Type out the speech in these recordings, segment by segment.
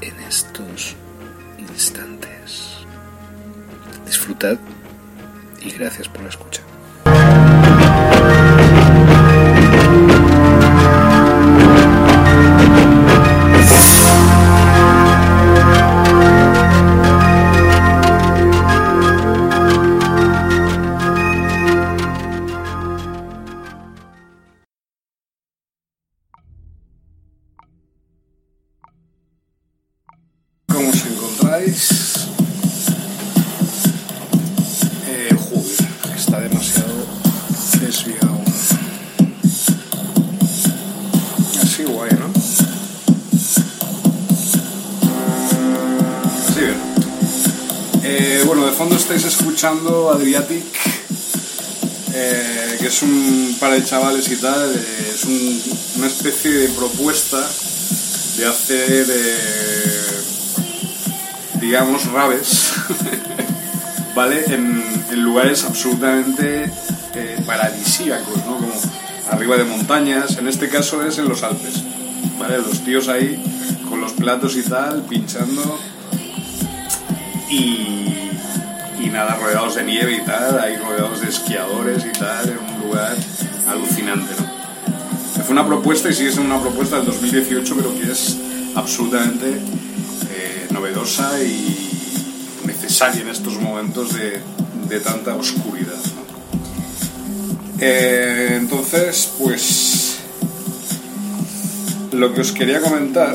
en estos instantes. Disfrutad y gracias por la escucha. Y tal, es un- una especie de propuesta de hacer, eh, digamos, raves, ¿vale? En, en lugares absolutamente eh, paradisíacos, ¿no? Como arriba de montañas, en este caso es en los Alpes, ¿vale? Los tíos ahí con los platos y tal, pinchando y, y nada, rodeados de nieve y tal, ahí rodeados de esquiadores y tal, en un lugar alucinante, ¿no? Fue una propuesta y sigue siendo una propuesta del 2018, pero que es absolutamente eh, novedosa y necesaria en estos momentos de, tanta oscuridad. ¿no? Eh, entonces, pues lo que os quería comentar,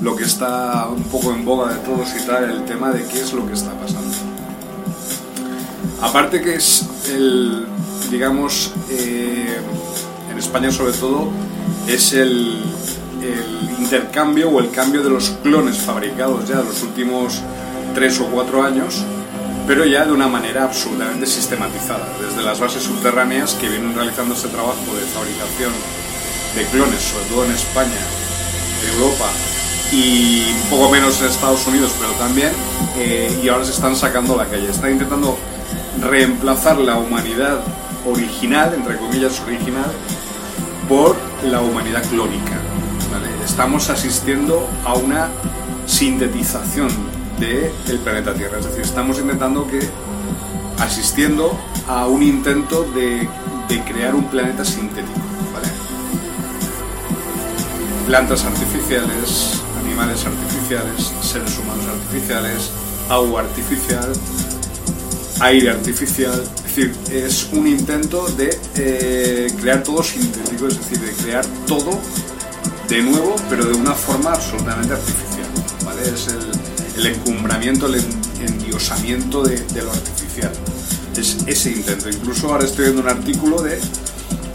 lo que está un poco en boga de todos y tal, el tema de qué es lo que está pasando. Aparte que es el, digamos, eh, en España sobre todo, es el, intercambio o el cambio de los clones fabricados ya de los últimos tres o cuatro años, pero ya de una manera absolutamente sistematizada, desde las bases subterráneas que vienen realizando este trabajo de fabricación de clones, sobre todo en España, Europa y un poco menos en Estados Unidos, pero también, eh, y ahora se están sacando a la calle. Están intentando reemplazar la humanidad original, entre comillas original, por la humanidad clónica. Estamos asistiendo a una sintetización del planeta Tierra, es decir, estamos intentando que, asistiendo a un intento de, de crear un planeta sintético. plantas artificiales, animales artificiales, seres humanos artificiales, agua artificial, aire artificial. Es decir, es un intento de eh, crear todo sintético, es decir, de crear todo de nuevo, pero de una forma absolutamente artificial. ¿vale? Es el, encumbramiento, el en- endiosamiento de, de lo artificial. Es ese intento. Incluso ahora estoy viendo un artículo de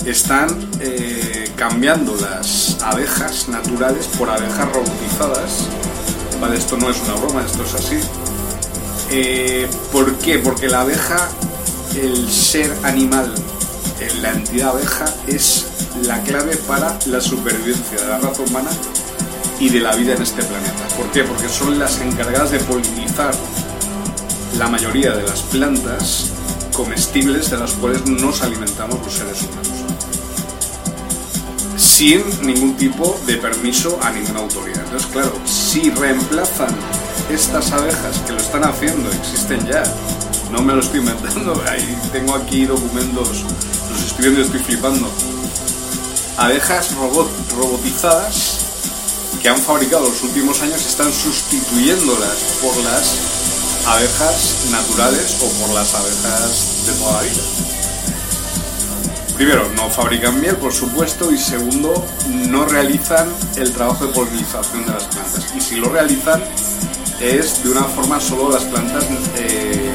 están eh, cambiando las abejas naturales por abejas robotizadas. Vale, esto no es una broma, esto es así. Eh, ¿Por qué? Porque la abeja, el ser animal, la entidad abeja, es la clave para la supervivencia de la raza humana y de la vida en este planeta. ¿Por qué? Porque son las encargadas de polinizar la mayoría de las plantas comestibles de las cuales nos alimentamos los seres humanos. Sin ningún tipo de permiso a ninguna autoridad. Entonces, claro, si reemplazan estas abejas que lo están haciendo, existen ya, no me lo estoy inventando, tengo aquí documentos, los estoy viendo y estoy flipando. Abejas robot, robotizadas que han fabricado los últimos años están sustituyéndolas por las abejas naturales o por las abejas de toda la vida. Primero, no fabrican miel, por supuesto, y segundo, no realizan el trabajo de polinización de las plantas. Y si lo realizan, es de una forma solo las plantas eh,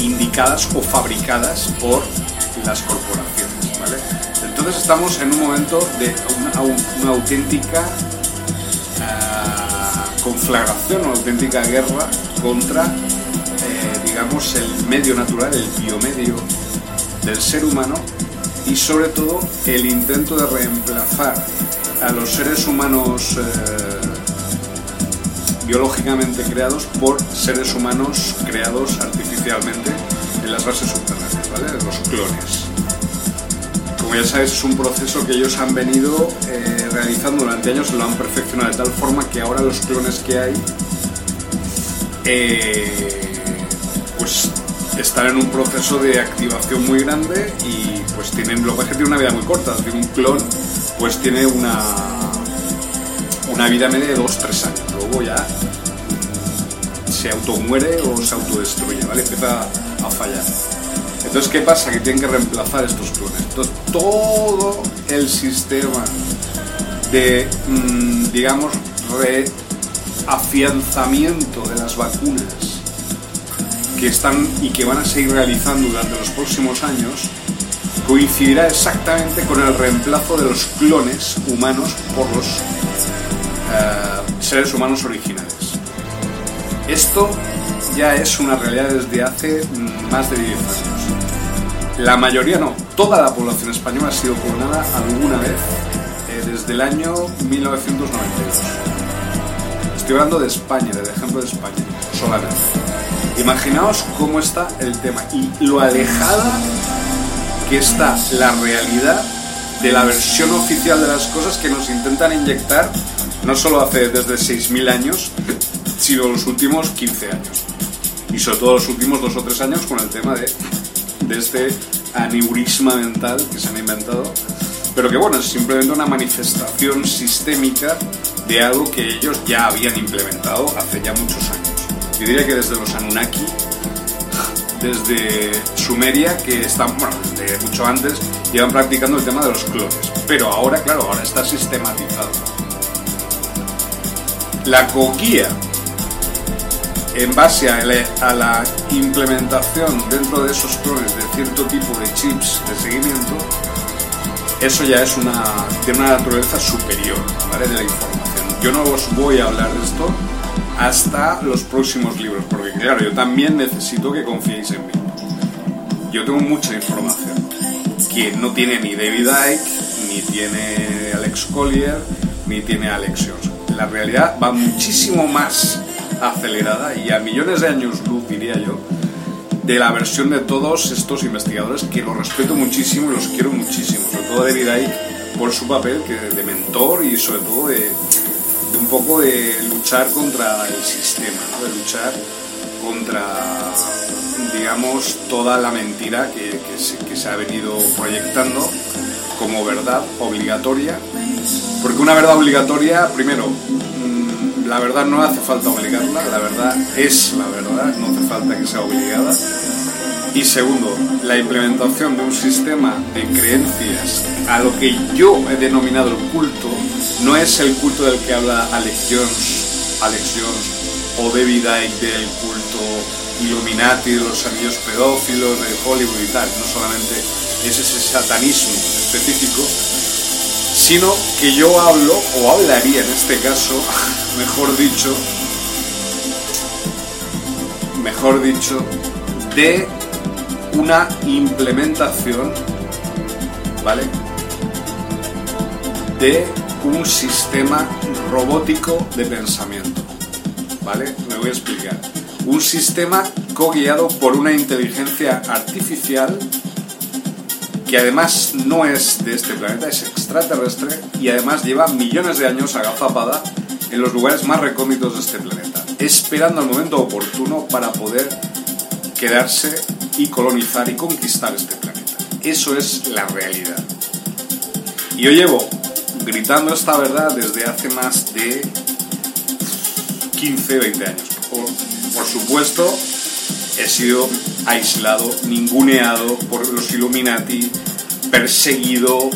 indicadas o fabricadas por las corporaciones. ¿vale? Entonces estamos en un momento de una, auténtica uh, conflagración, una auténtica guerra contra, eh, digamos, el medio natural, el biomedio del ser humano y sobre todo el intento de reemplazar a los seres humanos eh, biológicamente creados por seres humanos creados artificialmente en las bases subterráneas, ¿vale? Los clones. Como ya sabes, es un proceso que ellos han venido eh, realizando durante años, lo han perfeccionado de tal forma que ahora los clones que hay, eh, pues están en un proceso de activación muy grande y pues tienen, lo que es que tiene una vida muy corta, un clon pues tiene una, una vida media de 2-3 años, luego ya se automuere o se autodestruye, ¿vale? Empieza a fallar. Entonces, ¿qué pasa? Que tienen que reemplazar estos clones. Entonces, todo el sistema de, mm, digamos, reafianzamiento de las vacunas que están y que van a seguir realizando durante los próximos años coincidirá exactamente con el reemplazo de los clones humanos por los eh, seres humanos originales. Esto ya es una realidad desde hace más de 10 años. La mayoría no, toda la población española ha sido clonada alguna vez eh, desde el año 1992. Estoy hablando de España, del ejemplo de España, solamente. Imaginaos cómo está el tema y lo alejada que está la realidad de la versión oficial de las cosas que nos intentan inyectar no solo hace desde 6.000 años, sino los últimos 15 años. Y sobre todo los últimos 2 o 3 años con el tema de, de este aneurisma mental que se han inventado. Pero que bueno, es simplemente una manifestación sistémica de algo que ellos ya habían implementado hace ya muchos años. Yo diría que desde los Anunnaki, desde Sumeria, que están, bueno, desde mucho antes, llevan practicando el tema de los clones. Pero ahora, claro, ahora está sistematizado. La coquía en base a la, implementación dentro de esos clones de cierto tipo de chips de seguimiento, eso ya es una, de una naturaleza superior ¿vale? de la información. Yo no os voy a hablar de esto hasta los próximos libros, porque claro, yo también necesito que confiéis en mí. Yo tengo mucha información que no tiene ni David Icke, ni tiene Alex Collier, ni tiene Alex Jones. La realidad va muchísimo más acelerada y a millones de años luz, diría yo, de la versión de todos estos investigadores que los respeto muchísimo y los quiero muchísimo, sobre todo David Icke por su papel que de mentor y sobre todo de, un poco de luchar contra el sistema, de luchar contra, digamos, toda la mentira que, que se ha venido proyectando como verdad obligatoria, porque una verdad obligatoria, primero, la verdad no hace falta obligarla, la verdad es la verdad, no hace falta que sea obligada. Y segundo, la implementación de un sistema de creencias a lo que yo he denominado culto, no es el culto del que habla Alex Jones, Alex Jones o David Icke del culto Illuminati, de los anillos pedófilos, de Hollywood y tal, no solamente es ese satanismo específico, sino que yo hablo, o hablaría en este caso, mejor dicho, mejor dicho, de una implementación, ¿vale? De un sistema robótico de pensamiento, ¿vale? Me voy a explicar. Un sistema co-guiado por una inteligencia artificial que además no es de este planeta, es extraterrestre y además lleva millones de años agazapada en los lugares más recónditos de este planeta, esperando el momento oportuno para poder quedarse y colonizar y conquistar este planeta. Eso es la realidad. Y yo llevo gritando esta verdad desde hace más de 15, 20 años. Por, por supuesto, he sido aislado, ninguneado por los Illuminati, perseguido,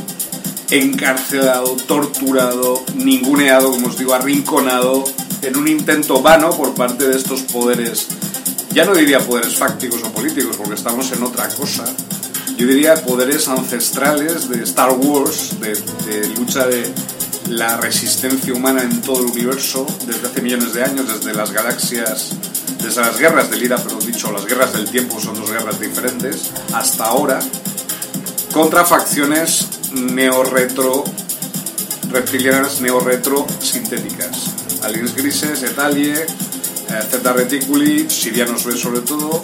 encarcelado, torturado, ninguneado, como os digo, arrinconado, en un intento vano por parte de estos poderes, ya no diría poderes fácticos o políticos, porque estamos en otra cosa, yo diría poderes ancestrales de Star Wars, de, lucha de la resistencia humana en todo el universo, desde hace millones de años, desde las galaxias desde las guerras del IRA, pero dicho, las guerras del tiempo son dos guerras diferentes, hasta ahora, contra facciones neo-retro, reptilianas neo-retro sintéticas. Aliens grises, Etalie, eh, Z Reticuli, Sirianos sobre todo,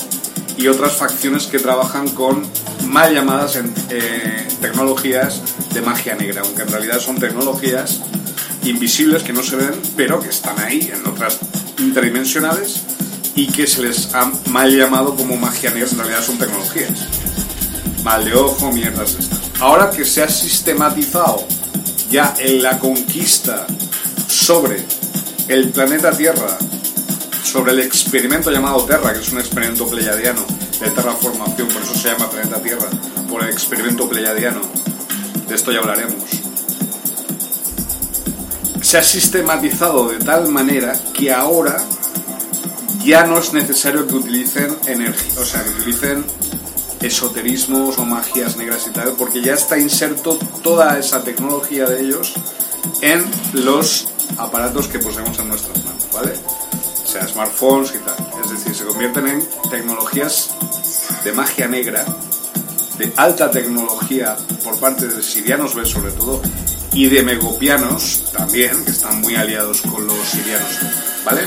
y otras facciones que trabajan con mal llamadas eh, tecnologías de magia negra, aunque en realidad son tecnologías invisibles que no se ven, pero que están ahí en otras interdimensionales y que se les ha mal llamado como magia negra, en realidad son tecnologías. Mal de ojo, mierdas estas. Ahora que se ha sistematizado ya en la conquista sobre el planeta Tierra, sobre el experimento llamado Terra, que es un experimento pleiadiano de terraformación, por eso se llama planeta Tierra, por el experimento pleiadiano. De esto ya hablaremos. Se ha sistematizado de tal manera que ahora ya no es necesario que utilicen energía, o sea, que utilicen esoterismos o magias negras y tal, porque ya está inserto toda esa tecnología de ellos en los aparatos que poseemos en nuestras manos, ¿vale? Sea, smartphones y tal. Es decir, se convierten en tecnologías de magia negra, de alta tecnología por parte de sirianos B sobre todo, y de megopianos también, que están muy aliados con los sirianos, ¿vale?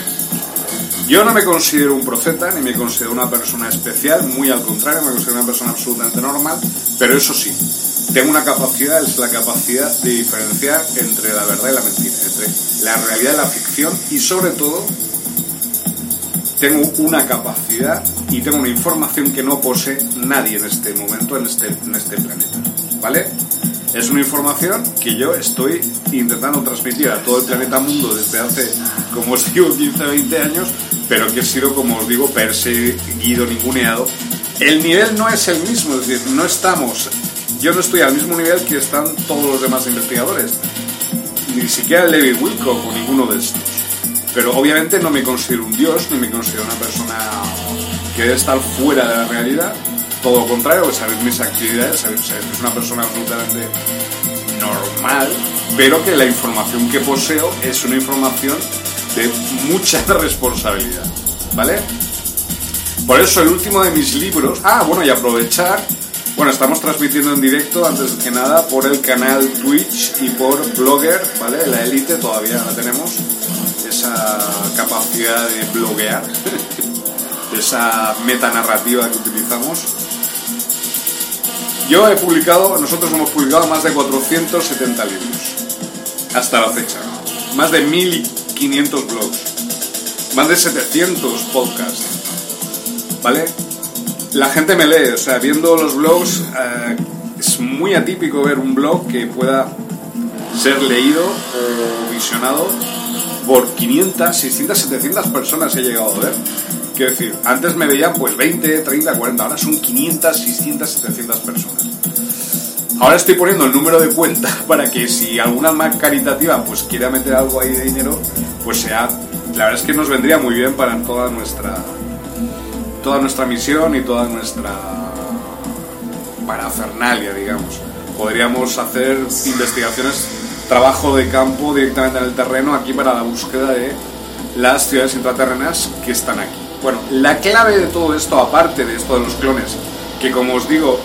Yo no me considero un profeta, ni me considero una persona especial, muy al contrario, me considero una persona absolutamente normal, pero eso sí, tengo una capacidad, es la capacidad de diferenciar entre la verdad y la mentira, entre la realidad y la ficción, y sobre todo, tengo una capacidad y tengo una información que no posee nadie en este momento, en este, en este planeta, ¿vale? Es una información que yo estoy intentando transmitir a todo el planeta mundo desde hace, como os digo, 15 20 años, pero que he sido, como os digo, perseguido, ninguneado. El nivel no es el mismo, es decir, no estamos, yo no estoy al mismo nivel que están todos los demás investigadores, ni siquiera Levi Wilcock o ninguno de estos. Pero obviamente no me considero un dios, ni me considero una persona que debe estar fuera de la realidad, todo lo contrario, saber mis actividades, saber, que es una persona absolutamente normal, pero que la información que poseo es una información de mucha responsabilidad, ¿vale? Por eso el último de mis libros, ah, bueno, y aprovechar, bueno, estamos transmitiendo en directo, antes que nada, por el canal Twitch y por Blogger, ¿vale? La élite todavía la tenemos, esa capacidad de bloguear, esa metanarrativa que utilizamos. Yo he publicado, nosotros hemos publicado más de 470 libros, hasta la fecha, más de 1500 blogs, más de 700 podcasts, ¿vale? La gente me lee, o sea, viendo los blogs eh, es muy atípico ver un blog que pueda ser leído o visionado por 500, 600, 700 personas he llegado a ver. Quiero decir, antes me veían pues 20, 30, 40, ahora son 500, 600, 700 personas. Ahora estoy poniendo el número de cuenta para que si alguna más caritativa pues quiera meter algo ahí de dinero, pues sea... La verdad es que nos vendría muy bien para toda nuestra toda nuestra misión y toda nuestra parafernalia, digamos. Podríamos hacer investigaciones, trabajo de campo directamente en el terreno aquí para la búsqueda de las ciudades intraterrenas que están aquí. Bueno, la clave de todo esto, aparte de esto de los clones, que como os digo,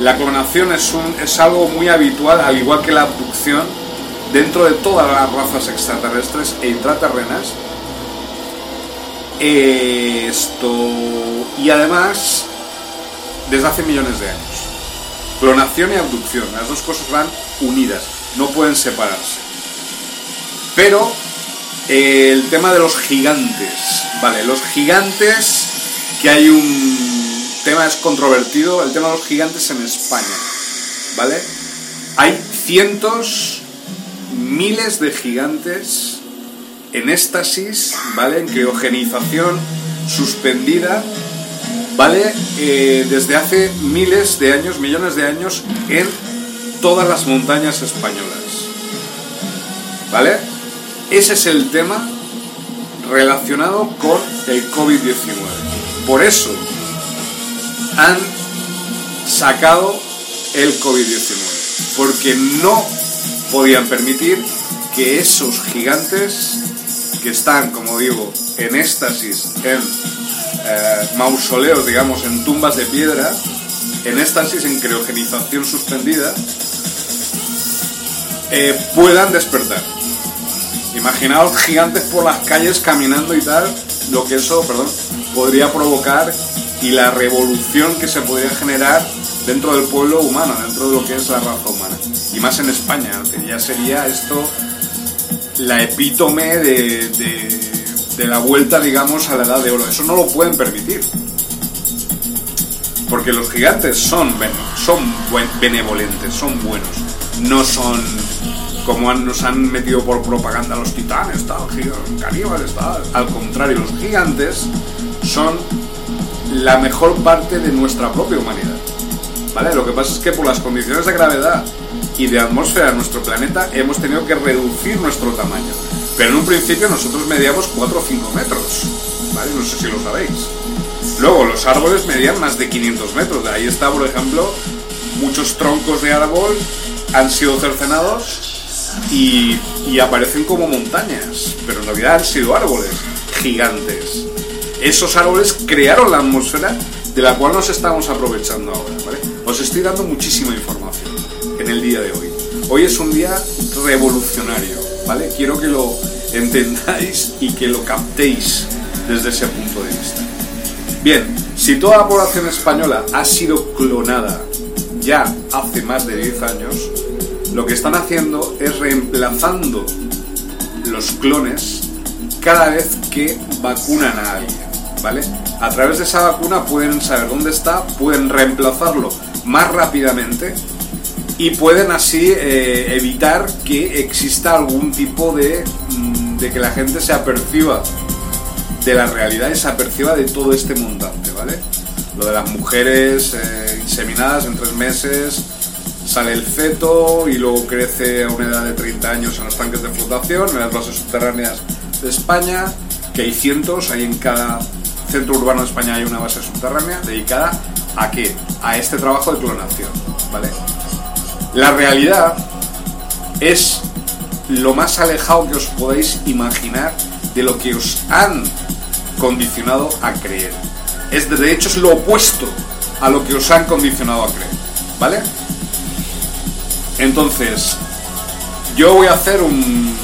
la clonación es, un, es algo muy habitual, al igual que la abducción, dentro de todas las razas extraterrestres e intraterrenas. Esto. Y además, desde hace millones de años. Clonación y abducción, las dos cosas van unidas, no pueden separarse. Pero el tema de los gigantes, vale, los gigantes que hay un tema es controvertido, el tema de los gigantes en España, ¿vale? Hay cientos, miles de gigantes en éxtasis, ¿vale? En criogenización suspendida, ¿vale? Eh, desde hace miles de años, millones de años, en todas las montañas españolas. ¿Vale? Ese es el tema relacionado con el COVID-19. Por eso han sacado el COVID-19. Porque no podían permitir que esos gigantes que están, como digo, en éxtasis, en eh, mausoleos, digamos, en tumbas de piedra, en éxtasis, en criogenización suspendida, eh, puedan despertar. Imaginaos gigantes por las calles caminando y tal, lo que eso, perdón, podría provocar y la revolución que se podría generar dentro del pueblo humano, dentro de lo que es la raza humana. Y más en España, que ya sería esto la epítome de, de, la vuelta, digamos, a la edad de oro. Eso no lo pueden permitir. Porque los gigantes son, son benevolentes, son buenos. No son como nos han metido por propaganda los titanes, tal, caníbales, tal. Al contrario, los gigantes son la mejor parte de nuestra propia humanidad. ¿Vale? Lo que pasa es que por las condiciones de gravedad y de atmósfera de nuestro planeta hemos tenido que reducir nuestro tamaño. Pero en un principio nosotros medíamos 4 o 5 metros. ¿Vale? No sé si lo sabéis. Luego, los árboles medían más de 500 metros. Ahí está, por ejemplo, muchos troncos de árbol han sido cercenados y, aparecen como montañas, pero en realidad han sido árboles gigantes. Esos árboles crearon la atmósfera de la cual nos estamos aprovechando ahora. Os estoy dando muchísima información en el día de hoy. Hoy es un día revolucionario, ¿vale? Quiero que lo entendáis y que lo captéis desde ese punto de vista. Bien, si toda la población española ha sido clonada ya hace más de 10 años, lo que están haciendo es reemplazando los clones cada vez que vacunan a alguien, ¿vale? A través de esa vacuna pueden saber dónde está, pueden reemplazarlo más rápidamente y pueden así eh, evitar que exista algún tipo de, mm, de que la gente se aperciba de la realidad y se aperciba de todo este montante, ¿vale? Lo de las mujeres eh, inseminadas en tres meses, sale el feto y luego crece a una edad de 30 años en los tanques de flotación, en las bases subterráneas de España, que hay cientos, hay en cada centro urbano de España hay una base subterránea dedicada a qué? A este trabajo de clonación, ¿vale? La realidad es lo más alejado que os podéis imaginar de lo que os han condicionado a creer. Es de hecho es lo opuesto a lo que os han condicionado a creer, ¿vale? Entonces, yo voy a hacer un,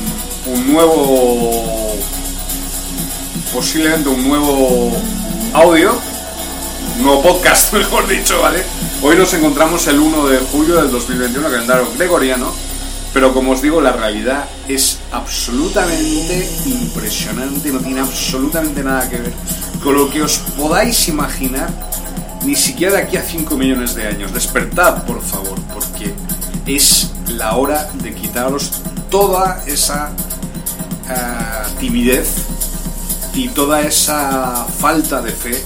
un nuevo, posiblemente un nuevo audio, un nuevo podcast, mejor dicho, ¿vale? Hoy nos encontramos el 1 de julio del 2021, calendario gregoriano, pero como os digo, la realidad es absolutamente impresionante, no tiene absolutamente nada que ver con lo que os podáis imaginar, ni siquiera de aquí a 5 millones de años. Despertad, por favor, porque es la hora de quitaros toda esa eh, timidez y toda esa falta de fe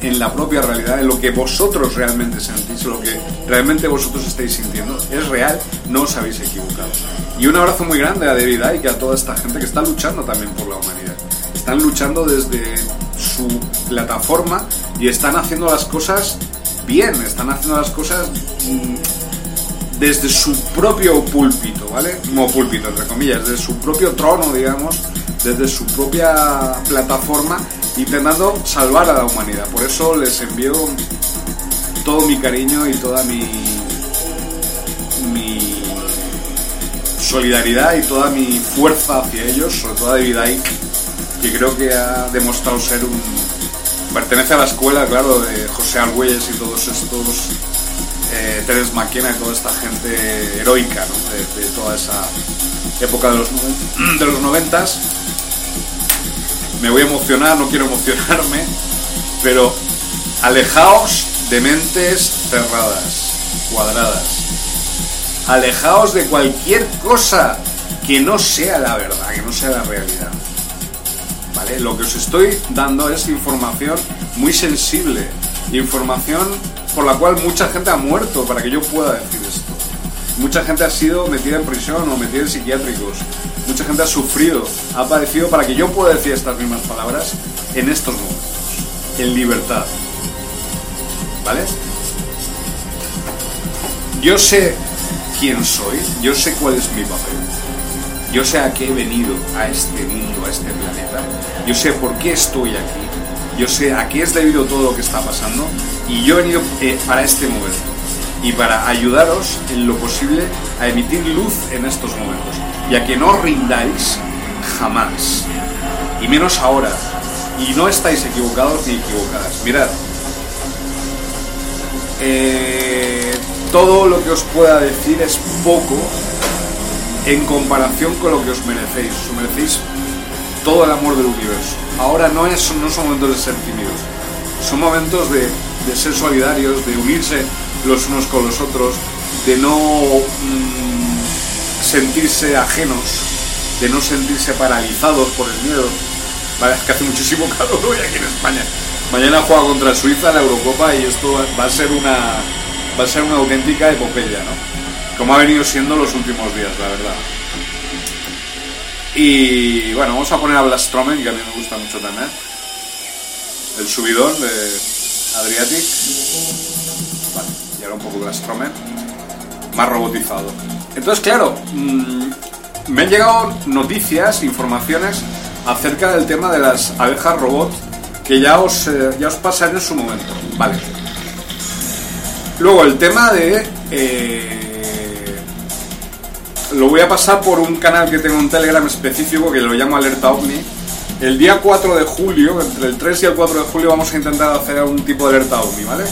en la propia realidad, en lo que vosotros realmente sentís, lo que realmente vosotros estáis sintiendo, es real, no os habéis equivocado. Y un abrazo muy grande a David y a toda esta gente que está luchando también por la humanidad. Están luchando desde su plataforma y están haciendo las cosas bien, están haciendo las cosas mm, desde su propio púlpito, ¿vale? No púlpito, entre comillas, desde su propio trono, digamos, desde su propia plataforma, intentando salvar a la humanidad. Por eso les envío todo mi cariño y toda mi, solidaridad y toda mi fuerza hacia ellos, sobre todo a David que creo que ha demostrado ser un... Pertenece a la escuela, claro, de José Argüelles y todos estos eh, Teres Maquena y toda esta gente heroica de, toda esa época de los, de los noventas. Me voy a emocionar, no quiero emocionarme, Pero alejaos de mentes cerradas, cuadradas. Alejaos de cualquier cosa que no sea la verdad, que no sea la realidad. ¿Vale? Lo que os estoy dando es información muy sensible, información por la cual mucha gente ha muerto para que yo pueda decir esto. Mucha gente ha sido metida en prisión o metida en psiquiátricos. Mucha gente ha sufrido, ha padecido para que yo pueda decir estas mismas palabras en estos momentos, en libertad. ¿Vale? Yo sé quién soy, yo sé cuál es mi papel. Yo sé a qué he venido a este mundo, a este planeta. Yo sé por qué estoy aquí. Yo sé a qué es debido todo lo que está pasando. Y yo he venido eh, para este momento. Y para ayudaros en lo posible a emitir luz en estos momentos. Y a que no rindáis jamás. Y menos ahora. Y no estáis equivocados ni equivocadas. Mirad. Eh, todo lo que os pueda decir es poco en comparación con lo que os merecéis. Os merecéis todo el amor del universo. Ahora no, es, no son momentos de ser tímidos, son momentos de, ser solidarios, de unirse los unos con los otros, de no mm, sentirse ajenos, de no sentirse paralizados por el miedo. Vale, que hace muchísimo calor hoy aquí en España. Mañana juega contra Suiza la Eurocopa y esto va a ser una va a ser una auténtica epopeya, ¿no? como ha venido siendo los últimos días, la verdad. Y bueno, vamos a poner a Blastromen, que a mí me gusta mucho también. El subidón de Adriatic. Vale, y ahora un poco Blastromen. Más robotizado. Entonces, claro, mm, me han llegado noticias, informaciones acerca del tema de las abejas robot que ya os, eh, ya os pasaré en su momento. Vale. Luego el tema de eh, lo voy a pasar por un canal que tengo en Telegram específico que lo llamo Alerta OVNI. El día 4 de julio, entre el 3 y el 4 de julio, vamos a intentar hacer algún tipo de alerta OVNI, ¿vale?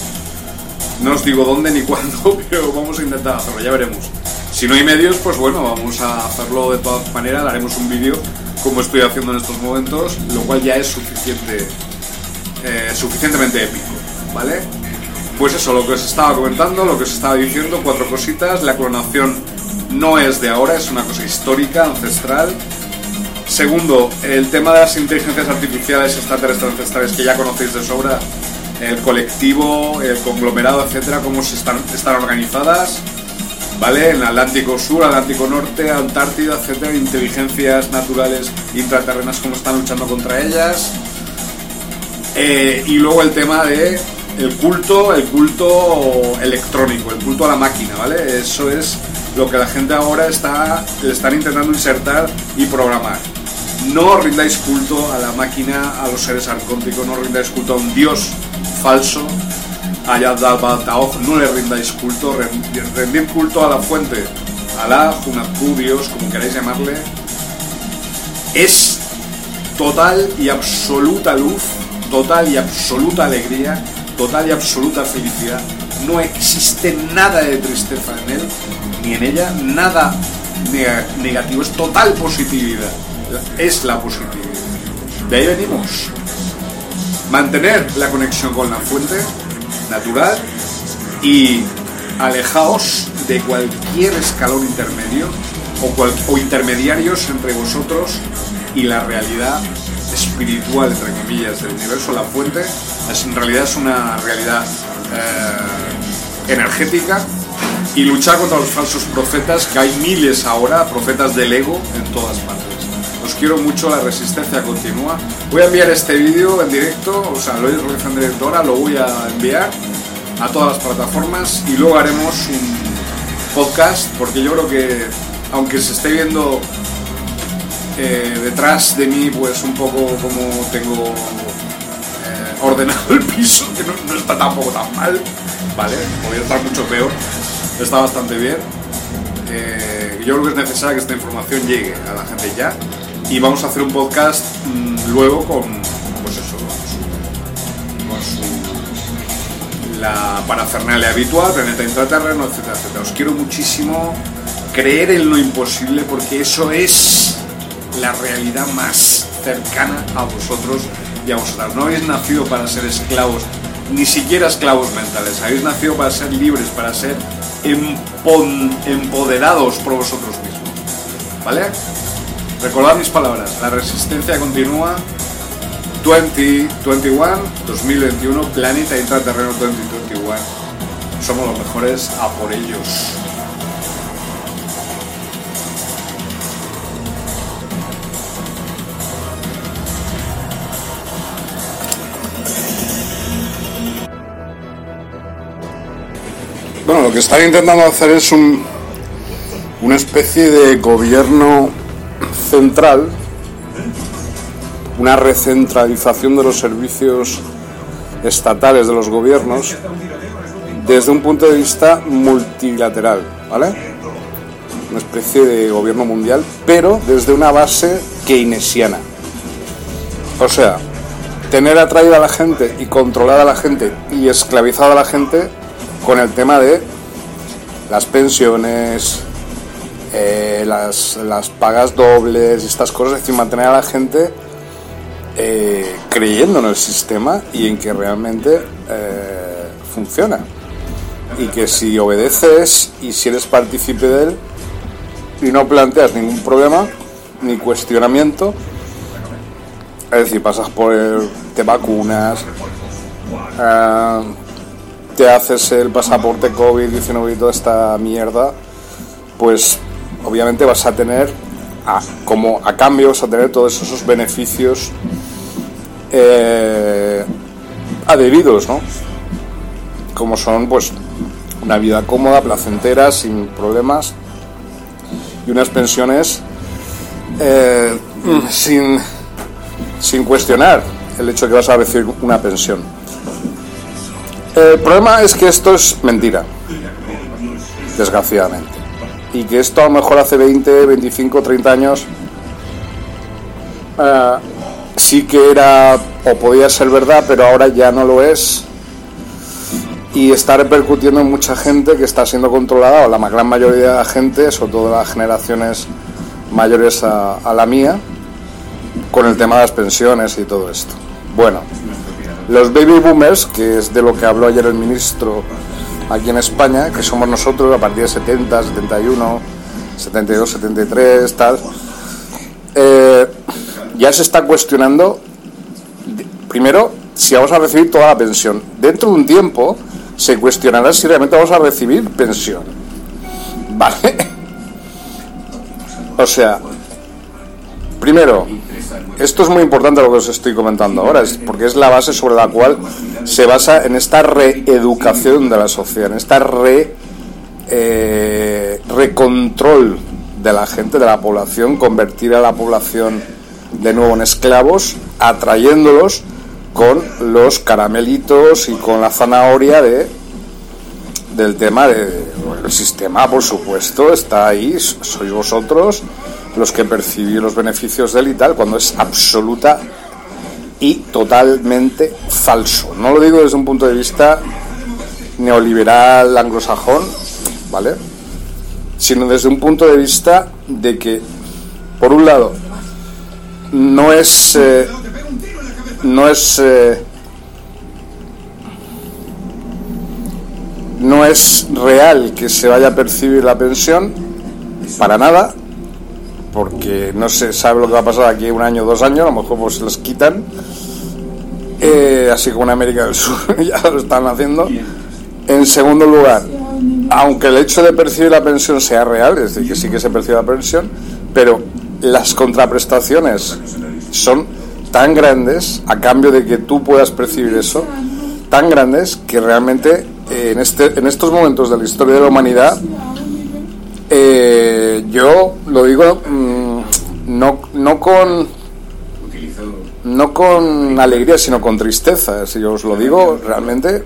No os digo dónde ni cuándo, pero vamos a intentar hacerlo, ya veremos. Si no hay medios, pues bueno, vamos a hacerlo de todas maneras, haremos un vídeo como estoy haciendo en estos momentos, lo cual ya es suficiente, eh, suficientemente épico, ¿vale? Pues eso, lo que os estaba comentando, lo que os estaba diciendo, cuatro cositas, la clonación no es de ahora, es una cosa histórica, ancestral. Segundo, el tema de las inteligencias artificiales extraterrestres ancestrales que ya conocéis de sobra, el colectivo, el conglomerado, etcétera, cómo se están, están organizadas, ¿vale? En Atlántico Sur, Atlántico Norte, Antártida, etcétera, inteligencias naturales intraterrenas, cómo están luchando contra ellas. Eh, y luego el tema de el culto, el culto electrónico, el culto a la máquina, ¿vale? Eso es lo que la gente ahora está, están intentando insertar y programar. No rindáis culto a la máquina, a los seres arcónticos, no rindáis culto a un dios falso, a Yad no le rindáis culto, rendid culto a la fuente, a la Hunapku, Dios, como queráis llamarle. Es total y absoluta luz, total y absoluta alegría, total y absoluta felicidad. No existe nada de tristeza en él, ni en ella nada negativo, es total positividad. Es la positividad. De ahí venimos. Mantener la conexión con la fuente natural y alejaos de cualquier escalón intermedio o, intermediarios entre vosotros y la realidad espiritual, entre comillas, del universo, la fuente, es, en realidad es una realidad eh, energética y luchar contra los falsos profetas, que hay miles ahora, profetas del ego en todas partes. Os quiero mucho, la resistencia continúa. Voy a enviar este vídeo en directo, o sea, lo realizando en directo ahora, lo voy a enviar a todas las plataformas y luego haremos un podcast, porque yo creo que, aunque se esté viendo eh, detrás de mí, pues un poco como tengo eh, ordenado el piso, que no, no está tampoco tan mal, ¿vale? Podría estar mucho peor está bastante bien. Eh, yo creo que es necesario que esta información llegue a la gente ya. Y vamos a hacer un podcast mm, luego con, pues eso, con su, la parafernalia habitual, planeta intraterreno, etcétera, etcétera. Os quiero muchísimo creer en lo imposible porque eso es la realidad más cercana a vosotros y a vosotras. No habéis nacido para ser esclavos, ni siquiera esclavos mentales. Habéis nacido para ser libres, para ser empoderados por vosotros mismos. ¿Vale? Recordad mis palabras, la resistencia continúa 2021, 2021, Planeta Intraterreno 2021. Somos los mejores a por ellos. Bueno, lo que están intentando hacer es un, una especie de gobierno central, una recentralización de los servicios estatales de los gobiernos desde un punto de vista multilateral, ¿vale? Una especie de gobierno mundial, pero desde una base keynesiana. O sea, tener atraída a la gente y controlada a la gente y esclavizada a la gente con el tema de las pensiones, eh, las, pagas dobles y estas cosas, es decir, mantener a la gente eh, creyendo en el sistema y en que realmente eh, funciona. Y que si obedeces y si eres partícipe de él y no planteas ningún problema ni cuestionamiento, es decir, pasas por el, te vacunas, te haces el pasaporte COVID-19 y toda esta mierda, pues obviamente vas a tener, a, como a cambio, vas a tener todos esos beneficios eh, adheridos, ¿no? Como son, pues, una vida cómoda, placentera, sin problemas y unas pensiones eh, sin, sin cuestionar el hecho de que vas a recibir una pensión. El problema es que esto es mentira, desgraciadamente. Y que esto a lo mejor hace 20, 25, 30 años eh, sí que era o podía ser verdad, pero ahora ya no lo es. Y está repercutiendo en mucha gente que está siendo controlada, o la gran mayoría de la gente, sobre todo las generaciones mayores a, a la mía, con el tema de las pensiones y todo esto. Bueno, los baby boomers, que es de lo que habló ayer el ministro aquí en España, que somos nosotros a partir de 70, 71, 72, 73, tal, eh, ya se está cuestionando, primero, si vamos a recibir toda la pensión. Dentro de un tiempo se cuestionará si realmente vamos a recibir pensión. ¿Vale? O sea, primero, esto es muy importante lo que os estoy comentando ahora, es porque es la base sobre la cual se basa en esta reeducación de la sociedad, en esta re, eh, recontrol de la gente, de la población, convertir a la población de nuevo en esclavos, atrayéndolos con los caramelitos y con la zanahoria de del tema del sistema, por supuesto, está ahí, sois vosotros los que percibís los beneficios de él y tal, cuando es absoluta y totalmente falso. No lo digo desde un punto de vista neoliberal anglosajón, ¿vale? Sino desde un punto de vista de que, por un lado, no es. Eh, no es. Eh, no es real que se vaya a percibir la pensión, para nada, porque no se sabe lo que va a pasar aquí un año o dos años, a lo mejor pues les quitan, eh, así como en América del Sur ya lo están haciendo. En segundo lugar, aunque el hecho de percibir la pensión sea real, es decir, que sí que se percibe la pensión, pero las contraprestaciones son tan grandes a cambio de que tú puedas percibir eso, tan grandes que realmente eh, en, este, en estos momentos de la historia de la humanidad eh, yo lo digo mm, no, no con no con alegría sino con tristeza. Si os lo digo realmente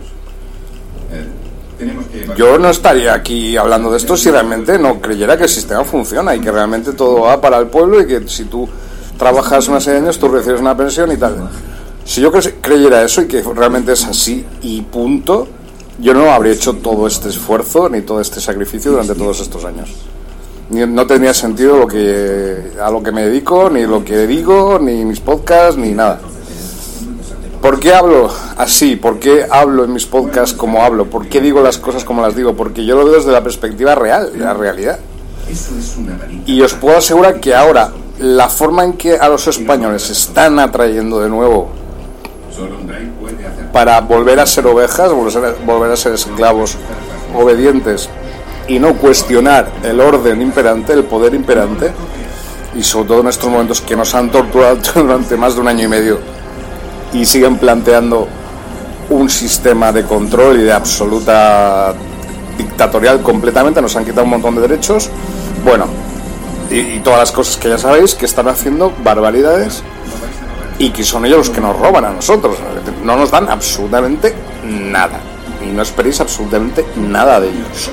yo no estaría aquí hablando de esto si realmente no creyera que el sistema funciona y que realmente todo va para el pueblo y que si tú trabajas una serie de años tú recibes una pensión y tal. Si yo creyera eso y que realmente es así y punto yo no habría hecho todo este esfuerzo ni todo este sacrificio durante todos estos años. No tendría sentido lo que, a lo que me dedico, ni lo que digo, ni mis podcasts, ni nada. ¿Por qué hablo así? ¿Por qué hablo en mis podcasts como hablo? ¿Por qué digo las cosas como las digo? Porque yo lo veo desde la perspectiva real, la realidad. Y os puedo asegurar que ahora la forma en que a los españoles están atrayendo de nuevo para volver a ser ovejas, volver a ser esclavos obedientes y no cuestionar el orden imperante, el poder imperante, y sobre todo en estos momentos que nos han torturado durante más de un año y medio y siguen planteando un sistema de control y de absoluta dictatorial completamente, nos han quitado un montón de derechos, bueno, y, todas las cosas que ya sabéis que están haciendo barbaridades y que son ellos los que nos roban a nosotros, no nos dan absolutamente nada y no esperéis absolutamente nada de ellos.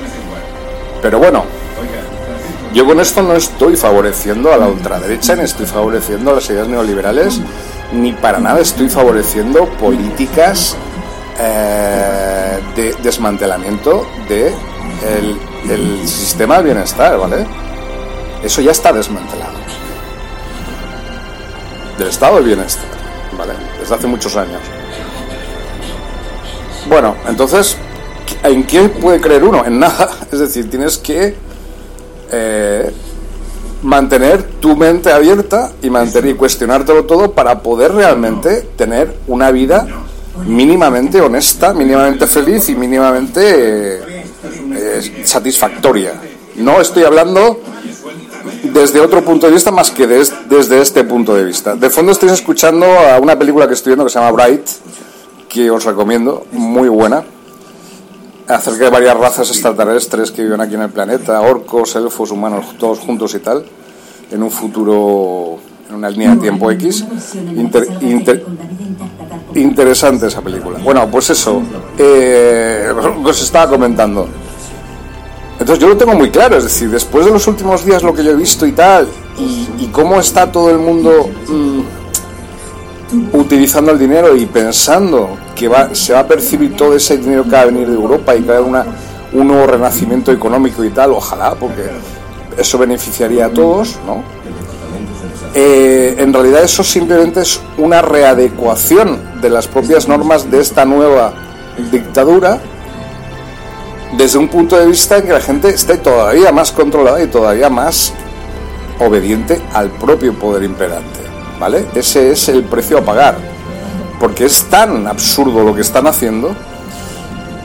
Pero bueno, yo con esto no estoy favoreciendo a la ultraderecha, ni estoy favoreciendo a las ideas neoliberales, ni para nada estoy favoreciendo políticas eh, de desmantelamiento de el, sistema de bienestar, ¿vale? Eso ya está desmantelado. Del estado de bienestar, ¿vale? Desde hace muchos años. Bueno, entonces, ¿en qué puede creer uno? En nada. Es decir, tienes que eh, mantener tu mente abierta y mantener y cuestionártelo todo para poder realmente tener una vida mínimamente honesta, mínimamente feliz y mínimamente eh, satisfactoria. No estoy hablando desde otro punto de vista más que desde este punto de vista. De fondo estoy escuchando a una película que estoy viendo que se llama Bright, que os recomiendo, muy buena acerca de varias razas extraterrestres que viven aquí en el planeta, orcos, elfos, humanos, todos juntos y tal, en un futuro, en una línea de tiempo X. interesante esa película. Bueno, pues eso, eh, os estaba comentando. Entonces yo lo tengo muy claro, es decir, después de los últimos días lo que yo he visto y tal, y, cómo está todo el mundo mm, utilizando el dinero y pensando que va, se va a percibir todo ese dinero que va a venir de Europa y que una, un nuevo renacimiento económico y tal, ojalá, porque eso beneficiaría a todos, ¿no? Eh, en realidad eso simplemente es una readecuación de las propias normas de esta nueva dictadura desde un punto de vista en que la gente esté todavía más controlada y todavía más obediente al propio poder imperante, ¿vale? Ese es el precio a pagar porque es tan absurdo lo que están haciendo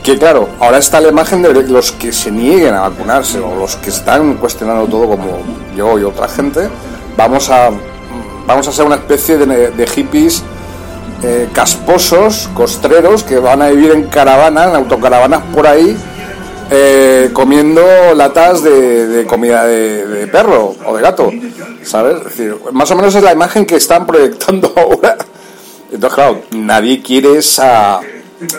que claro, ahora está la imagen de los que se nieguen a vacunarse o los que están cuestionando todo como yo y otra gente, vamos a, vamos a ser una especie de, hippies eh, casposos, costreros, que van a vivir en caravanas, en autocaravanas por ahí, eh, comiendo latas de, comida de, perro o de gato, ¿sabes? Más o menos es la imagen que están proyectando ahora entonces, claro, nadie quiere esa,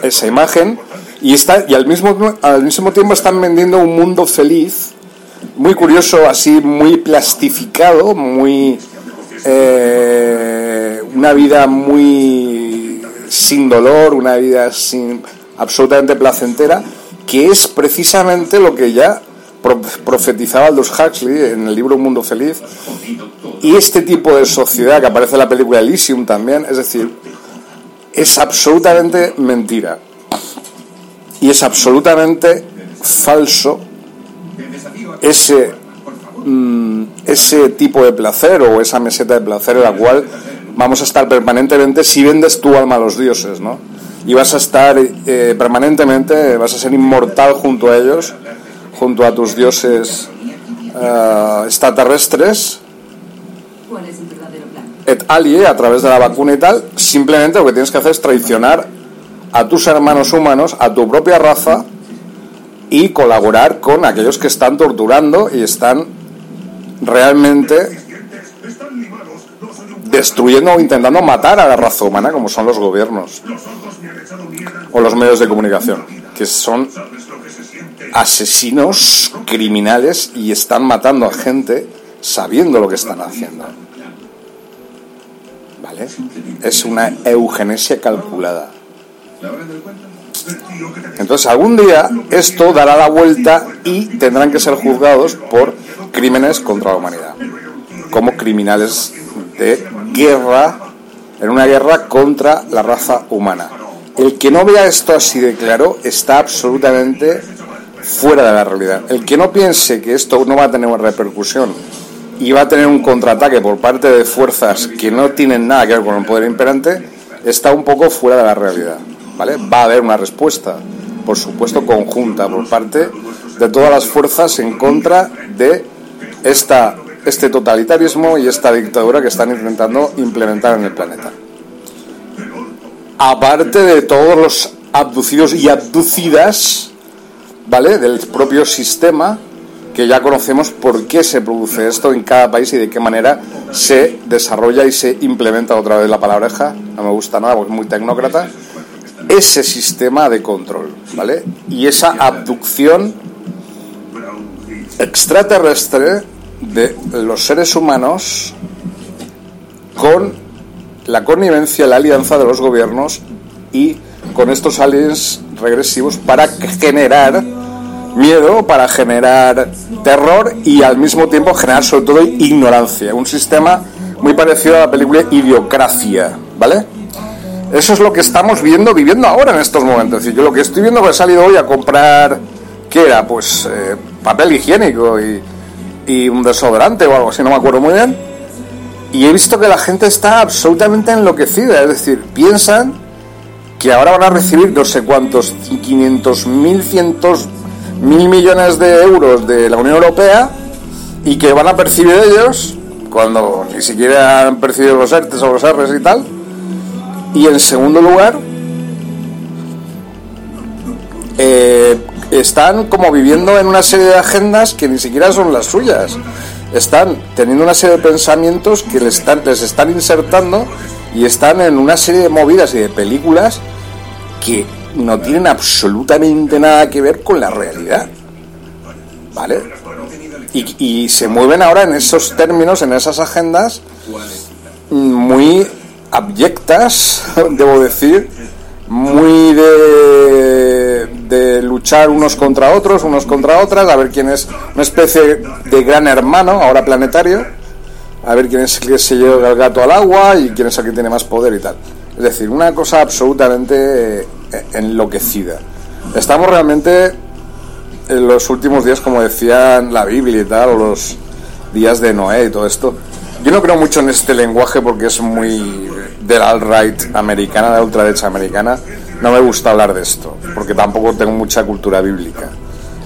esa imagen y, está, y al, mismo, al mismo tiempo están vendiendo un mundo feliz, muy curioso, así, muy plastificado, muy. Eh, una vida muy sin dolor, una vida sin, absolutamente placentera, que es precisamente lo que ya profetizaba Aldous Huxley en el libro Un Mundo Feliz. Y este tipo de sociedad que aparece en la película Elysium también, es decir, es absolutamente mentira. Y es absolutamente falso ese, mm, ese tipo de placer o esa meseta de placer en la cual vamos a estar permanentemente si vendes tu alma a los dioses, ¿no? Y vas a estar eh, permanentemente, vas a ser inmortal junto a ellos, junto a tus dioses uh, extraterrestres et alie a través de la vacuna y tal, simplemente lo que tienes que hacer es traicionar a tus hermanos humanos, a tu propia raza y colaborar con aquellos que están torturando y están realmente destruyendo o intentando matar a la raza humana, como son los gobiernos o los medios de comunicación, que son asesinos criminales y están matando a gente sabiendo lo que están haciendo. Es una eugenesia calculada. Entonces algún día esto dará la vuelta y tendrán que ser juzgados por crímenes contra la humanidad, como criminales de guerra en una guerra contra la raza humana. El que no vea esto así de claro está absolutamente fuera de la realidad. El que no piense que esto no va a tener una repercusión y va a tener un contraataque por parte de fuerzas que no tienen nada que ver con el poder imperante, está un poco fuera de la realidad. ¿vale? Va a haber una respuesta, por supuesto, conjunta por parte de todas las fuerzas en contra de esta, este totalitarismo y esta dictadura que están intentando implementar en el planeta. Aparte de todos los abducidos y abducidas, ¿vale? Del propio sistema que ya conocemos por qué se produce esto en cada país y de qué manera se desarrolla y se implementa otra vez la palabreja, no me gusta nada porque es muy tecnócrata, ese sistema de control, ¿vale? Y esa abducción extraterrestre de los seres humanos con la connivencia, la alianza de los gobiernos y con estos aliens regresivos para generar miedo, para generar terror y al mismo tiempo generar sobre todo ignorancia. Un sistema muy parecido a la película Idiocracia, ¿vale? Eso es lo que estamos viendo, viviendo ahora en estos momentos. yo lo que estoy viendo que he salido hoy a comprar, ¿qué era? Pues eh, papel higiénico y, y un desodorante o algo así, no me acuerdo muy bien. Y he visto que la gente está absolutamente enloquecida, es decir, piensan que ahora van a recibir no sé cuántos, 500 mil, cientos mil millones de euros de la Unión Europea y que van a percibir ellos, cuando ni siquiera han percibido los ERTES o los Rs y tal. Y en segundo lugar, eh, están como viviendo en una serie de agendas que ni siquiera son las suyas. Están teniendo una serie de pensamientos que les están, les están insertando y están en una serie de movidas y de películas que no tienen absolutamente nada que ver con la realidad. ¿Vale? Y, se mueven ahora en esos términos, en esas agendas muy abyectas, debo decir, muy de, de, luchar unos contra otros, unos contra otras, a ver quién es una especie de gran hermano, ahora planetario, a ver quién es el que se lleva el gato al agua y quién es el que tiene más poder y tal. Es decir, una cosa absolutamente enloquecida. Estamos realmente en los últimos días, como decían la Biblia y tal, o los días de Noé y todo esto. Yo no creo mucho en este lenguaje porque es muy del alt-right americana, de la ultraderecha americana. No me gusta hablar de esto, porque tampoco tengo mucha cultura bíblica.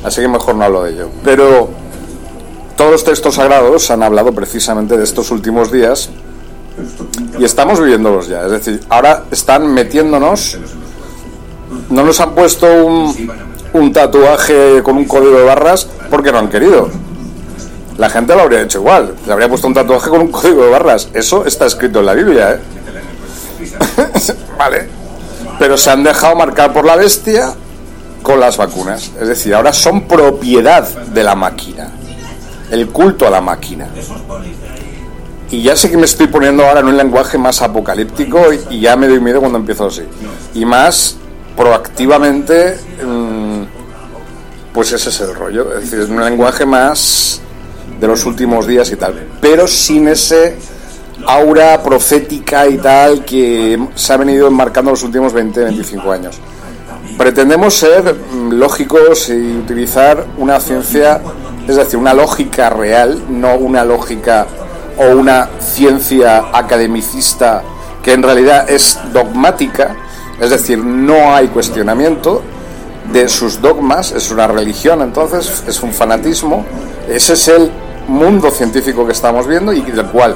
Así que mejor no hablo de ello. Pero todos los textos sagrados han hablado precisamente de estos últimos días y estamos viviéndolos ya. Es decir, ahora están metiéndonos no nos han puesto un, tatuaje con un código de barras porque no han querido. La gente lo habría hecho igual. Le habría puesto un tatuaje con un código de barras. Eso está escrito en la Biblia, ¿eh? vale. Pero se han dejado marcar por la bestia con las vacunas. Es decir, ahora son propiedad de la máquina. El culto a la máquina. Y ya sé que me estoy poniendo ahora en un lenguaje más apocalíptico y ya me doy miedo cuando empiezo así. Y más proactivamente, mm, pues ese es el rollo. Es decir, es un lenguaje más de los últimos días y tal, pero sin ese aura profética y tal que se ha venido enmarcando los últimos 20, 25 años. Pretendemos ser mm, lógicos y utilizar una ciencia, es decir, una lógica real, no una lógica o una ciencia academicista que en realidad es dogmática, es decir, no hay cuestionamiento de sus dogmas, es una religión entonces, es un fanatismo. Ese es el mundo científico que estamos viendo y del cual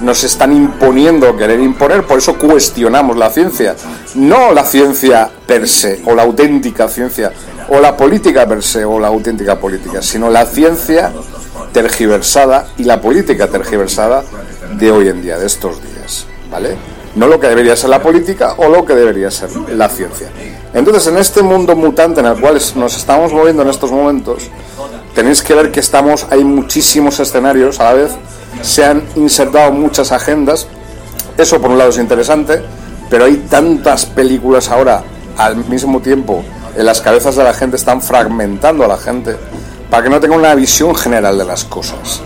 nos están imponiendo, querer imponer, por eso cuestionamos la ciencia. No la ciencia per se, o la auténtica ciencia, o la política per se, o la auténtica política, sino la ciencia tergiversada y la política tergiversada de hoy en día, de estos días. ¿Vale? No lo que debería ser la política o lo que debería ser la ciencia. Entonces, en este mundo mutante en el cual nos estamos moviendo en estos momentos, tenéis que ver que estamos, hay muchísimos escenarios a la vez, se han insertado muchas agendas, eso por un lado es interesante, pero hay tantas películas ahora al mismo tiempo en las cabezas de la gente, están fragmentando a la gente para que no tenga una visión general de las cosas,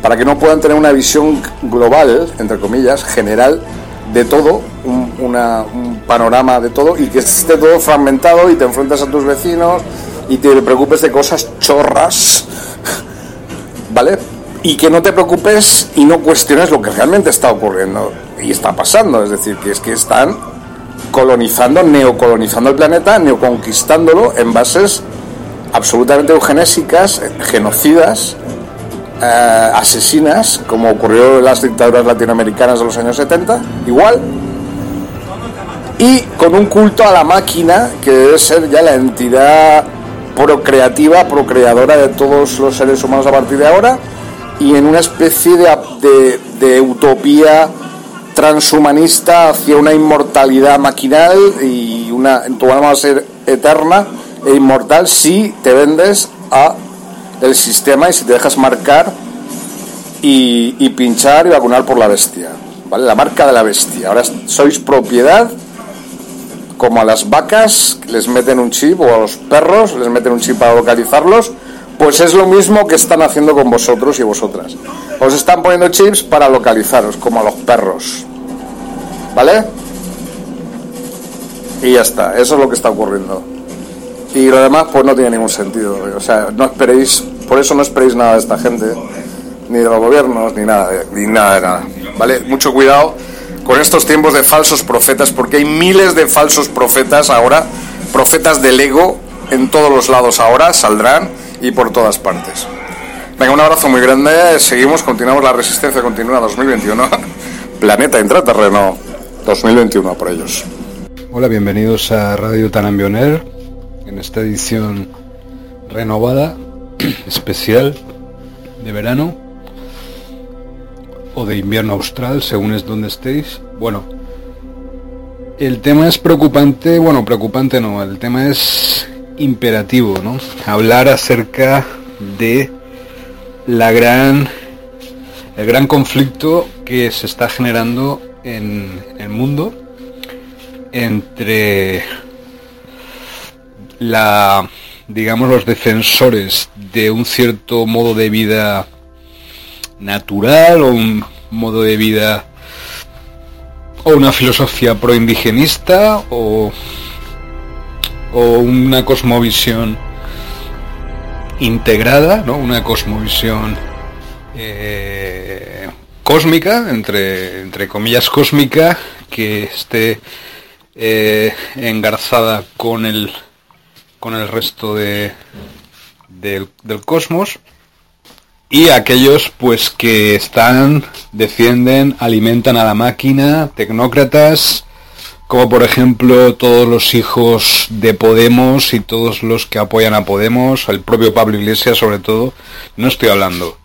para que no puedan tener una visión global, entre comillas, general de todo, un, un panorama de todo y que esté todo fragmentado y te enfrentas a tus vecinos y te preocupes de cosas chorras, ¿vale? Y que no te preocupes y no cuestiones lo que realmente está ocurriendo y está pasando, es decir, que es que están colonizando, neocolonizando el planeta, neoconquistándolo en bases absolutamente eugenésicas, genocidas, eh, asesinas, como ocurrió en las dictaduras latinoamericanas de los años 70, igual, y con un culto a la máquina, que debe ser ya la entidad procreativa, procreadora de todos los seres humanos a partir de ahora, y en una especie de, de, utopía transhumanista hacia una inmortalidad maquinal y una tu alma va a ser eterna e inmortal si te vendes a el sistema y si te dejas marcar y, pinchar y vacunar por la bestia. ¿Vale? La marca de la bestia. Ahora sois propiedad como a las vacas les meten un chip o a los perros les meten un chip para localizarlos, pues es lo mismo que están haciendo con vosotros y vosotras. Os están poniendo chips para localizaros, como a los perros. ¿Vale? Y ya está, eso es lo que está ocurriendo. Y lo demás pues no tiene ningún sentido. O sea, no esperéis, por eso no esperéis nada de esta gente, ni de los gobiernos, ni nada, ni nada de nada. ¿Vale? Mucho cuidado con estos tiempos de falsos profetas, porque hay miles de falsos profetas ahora, profetas del ego, en todos los lados ahora, saldrán y por todas partes. Venga, un abrazo muy grande, seguimos, continuamos la resistencia continua 2021, planeta intraterreno 2021 por ellos. Hola, bienvenidos a Radio Tanambioner, en esta edición renovada, especial de verano o de invierno austral, según es donde estéis. Bueno, el tema es preocupante, bueno, preocupante no, el tema es imperativo, ¿no? Hablar acerca de la gran el gran conflicto que se está generando en el mundo entre la digamos los defensores de un cierto modo de vida natural o un modo de vida o una filosofía proindigenista o, o una cosmovisión integrada, ¿no? una cosmovisión eh, cósmica, entre, entre comillas cósmica, que esté eh, engarzada con el, con el resto de, del, del cosmos. Y aquellos pues que están, defienden, alimentan a la máquina, tecnócratas, como por ejemplo todos los hijos de Podemos y todos los que apoyan a Podemos, el propio Pablo Iglesias sobre todo, no estoy hablando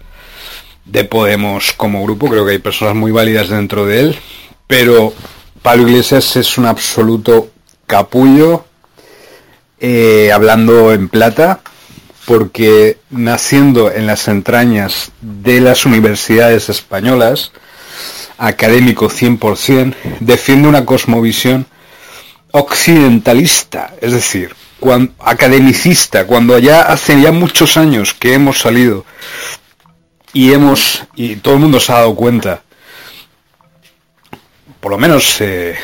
de Podemos como grupo, creo que hay personas muy válidas dentro de él, pero Pablo Iglesias es un absoluto capullo, eh, hablando en plata, porque naciendo en las entrañas de las universidades españolas, académico 100%, defiende una cosmovisión occidentalista, es decir, academicista, cuando ya hace ya muchos años que hemos salido y hemos, y todo el mundo se ha dado cuenta, por lo menos eh,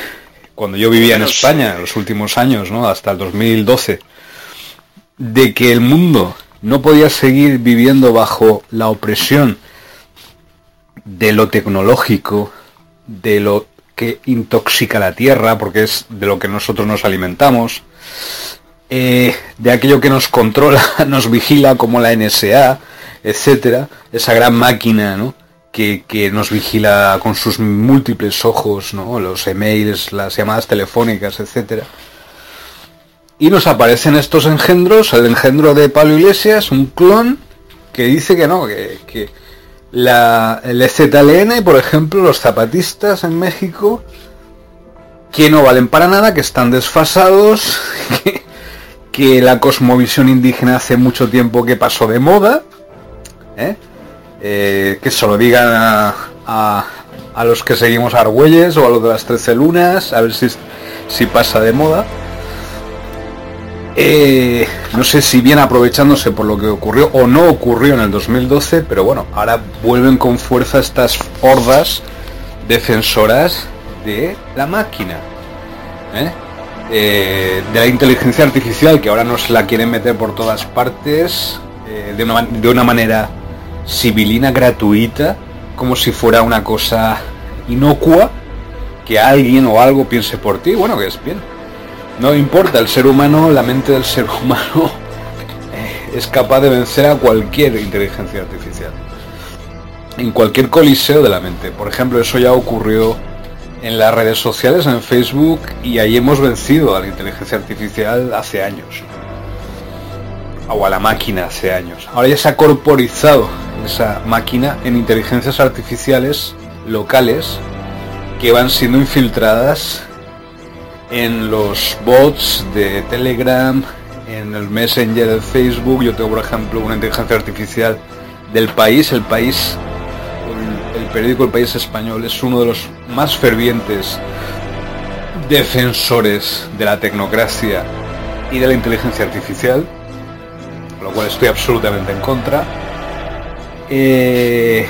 cuando yo vivía en España, en los últimos años, ¿no? hasta el 2012, de que el mundo no podía seguir viviendo bajo la opresión de lo tecnológico, de lo que intoxica la tierra, porque es de lo que nosotros nos alimentamos, eh, de aquello que nos controla, nos vigila como la NSA, etcétera, esa gran máquina, ¿no? Que, nos vigila con sus múltiples ojos, ¿no? Los emails, las llamadas telefónicas, etcétera y nos aparecen estos engendros, el engendro de Pablo Iglesias, un clon que dice que no, que, la, el EZLN, por ejemplo, los zapatistas en México, que no valen para nada, que están desfasados, que, la cosmovisión indígena hace mucho tiempo que pasó de moda, ¿eh? Eh, que se lo digan a, a, los que seguimos Argüelles o a los de las Trece Lunas, a ver si, si pasa de moda. Eh, no sé si bien aprovechándose por lo que ocurrió o no ocurrió en el 2012, pero bueno, ahora vuelven con fuerza estas hordas defensoras de la máquina. ¿eh? De la inteligencia artificial, que ahora nos la quieren meter por todas partes, de, una, de una manera civilina, gratuita, como si fuera una cosa inocua, que alguien o algo piense por ti, bueno, que es bien. No importa, el ser humano, la mente del ser humano es capaz de vencer a cualquier inteligencia artificial. En cualquier coliseo de la mente. Por ejemplo, eso ya ocurrió en las redes sociales, en Facebook, y ahí hemos vencido a la inteligencia artificial hace años. O a la máquina hace años. Ahora ya se ha corporizado esa máquina en inteligencias artificiales locales que van siendo infiltradas en los bots de Telegram, en el Messenger de Facebook. Yo tengo, por ejemplo, una inteligencia artificial del país. El país, el, el periódico El País Español es uno de los más fervientes defensores de la tecnocracia y de la inteligencia artificial, lo cual estoy absolutamente en contra. Eh,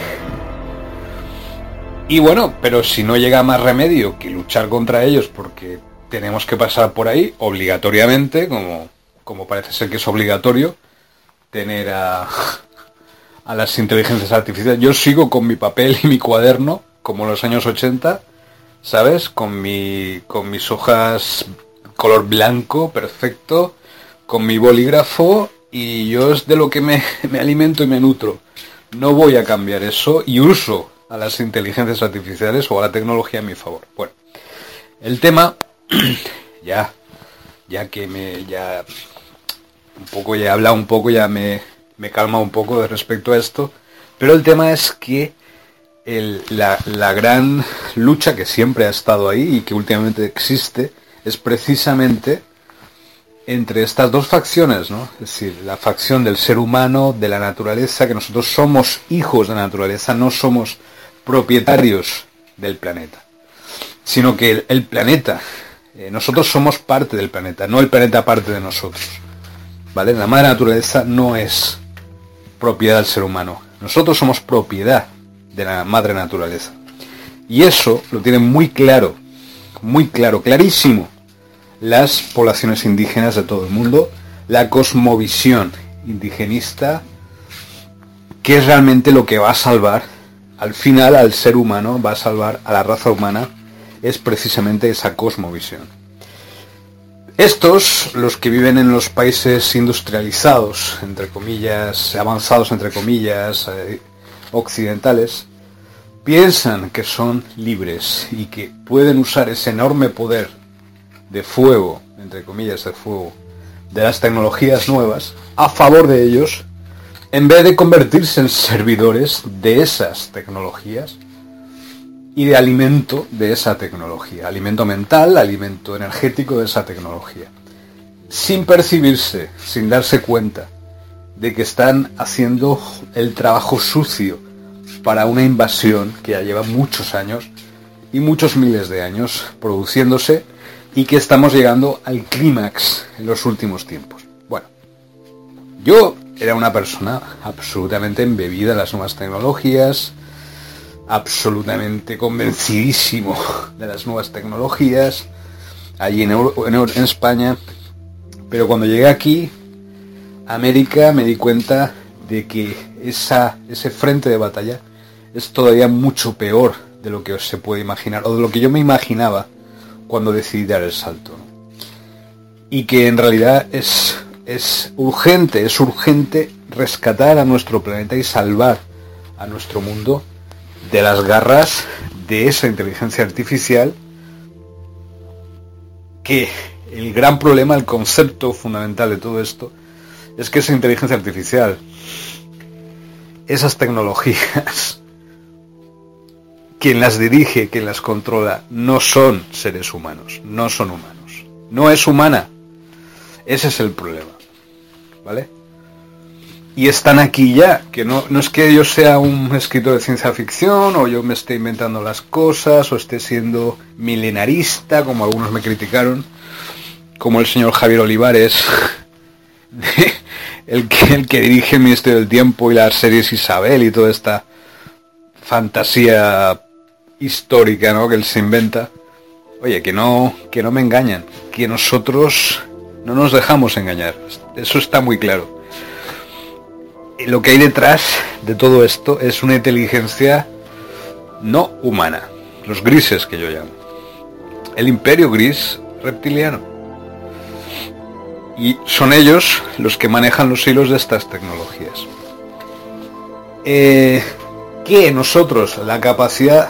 y bueno, pero si no llega más remedio que luchar contra ellos porque tenemos que pasar por ahí obligatoriamente, como, como parece ser que es obligatorio, tener a, a las inteligencias artificiales. Yo sigo con mi papel y mi cuaderno, como en los años 80, ¿sabes? Con, mi, con mis hojas color blanco, perfecto, con mi bolígrafo y yo es de lo que me, me alimento y me nutro. No voy a cambiar eso y uso a las inteligencias artificiales o a la tecnología a mi favor. Bueno, el tema, ya, ya que me, ya, un poco, ya he hablado un poco, ya me, me calma un poco respecto a esto, pero el tema es que el, la, la gran lucha que siempre ha estado ahí y que últimamente existe es precisamente entre estas dos facciones, ¿no? Es decir, la facción del ser humano, de la naturaleza, que nosotros somos hijos de la naturaleza, no somos propietarios del planeta, sino que el, planeta, eh, nosotros somos parte del planeta, no el planeta parte de nosotros, ¿vale? La madre naturaleza no es propiedad del ser humano, nosotros somos propiedad de la madre naturaleza. Y eso lo tienen muy claro, muy claro, clarísimo, las poblaciones indígenas de todo el mundo, la cosmovisión indigenista, que es realmente lo que va a salvar, al final al ser humano, va a salvar a la raza humana, es precisamente esa cosmovisión. Estos, los que viven en los países industrializados, entre comillas, avanzados, entre comillas, eh, occidentales, piensan que son libres y que pueden usar ese enorme poder de fuego, entre comillas de fuego, de las tecnologías nuevas a favor de ellos, en vez de convertirse en servidores de esas tecnologías y de alimento de esa tecnología, alimento mental, alimento energético de esa tecnología, sin percibirse, sin darse cuenta de que están haciendo el trabajo sucio para una invasión que ya lleva muchos años y muchos miles de años produciéndose y que estamos llegando al clímax en los últimos tiempos. Bueno, yo era una persona absolutamente embebida en las nuevas tecnologías, absolutamente convencidísimo de las nuevas tecnologías, allí en, España, pero cuando llegué aquí, a América, me di cuenta de que ese frente de batalla es todavía mucho peor de lo que se puede imaginar, o de lo que yo me imaginaba cuando decidí dar el salto. Y que en realidad es, es urgente, es urgente rescatar a nuestro planeta y salvar a nuestro mundo de las garras de esa inteligencia artificial que el gran problema, el concepto fundamental de todo esto, es que esa inteligencia artificial, esas tecnologías, quien las dirige, quien las controla, no son seres humanos, no son humanos. No es humana. Ese es el problema. ¿Vale? Y están aquí ya, que no, no es que yo sea un escritor de ciencia ficción, o yo me esté inventando las cosas, o esté siendo milenarista, como algunos me criticaron, como el señor Javier Olivares, el que, el que dirige el Ministerio del Tiempo y las series Isabel y toda esta fantasía histórica ¿no? que él se inventa. Oye, que no, que no me engañan, que nosotros no nos dejamos engañar. Eso está muy claro. Y lo que hay detrás de todo esto es una inteligencia no humana, los grises que yo llamo. El imperio gris reptiliano. Y son ellos los que manejan los hilos de estas tecnologías. Eh, que nosotros, la capacidad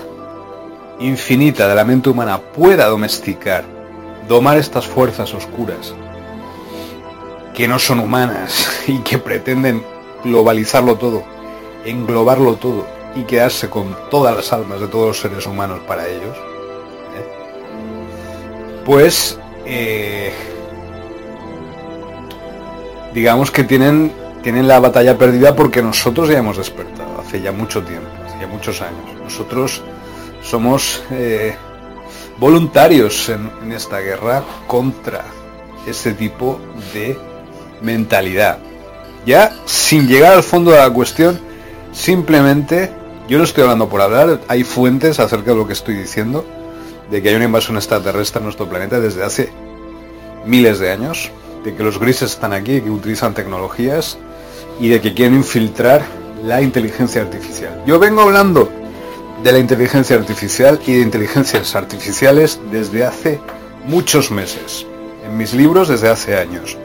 infinita de la mente humana pueda domesticar, domar estas fuerzas oscuras que no son humanas y que pretenden globalizarlo todo, englobarlo todo y quedarse con todas las almas de todos los seres humanos para ellos, ¿eh? pues eh, digamos que tienen, tienen la batalla perdida porque nosotros ya hemos despertado hace ya mucho tiempo, hace ya muchos años. Nosotros somos eh, voluntarios en, esta guerra contra este tipo de mentalidad. Ya sin llegar al fondo de la cuestión, simplemente, yo no estoy hablando por hablar, hay fuentes acerca de lo que estoy diciendo, de que hay una invasión extraterrestre en nuestro planeta desde hace miles de años, de que los grises están aquí, que utilizan tecnologías y de que quieren infiltrar la inteligencia artificial. Yo vengo hablando de la inteligencia artificial y de inteligencias artificiales desde hace muchos meses, en mis libros desde hace años,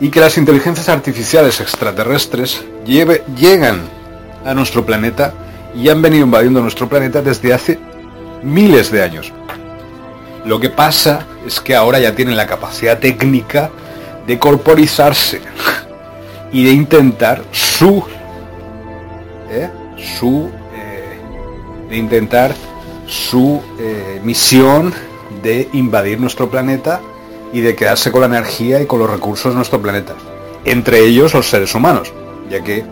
y que las inteligencias artificiales extraterrestres llegan a nuestro planeta y han venido invadiendo nuestro planeta desde hace miles de años. Lo que pasa es que ahora ya tienen la capacidad técnica de corporizarse y de intentar su ¿eh? su de intentar su eh, misión de invadir nuestro planeta y de quedarse con la energía y con los recursos de nuestro planeta. Entre ellos los seres humanos, ya que,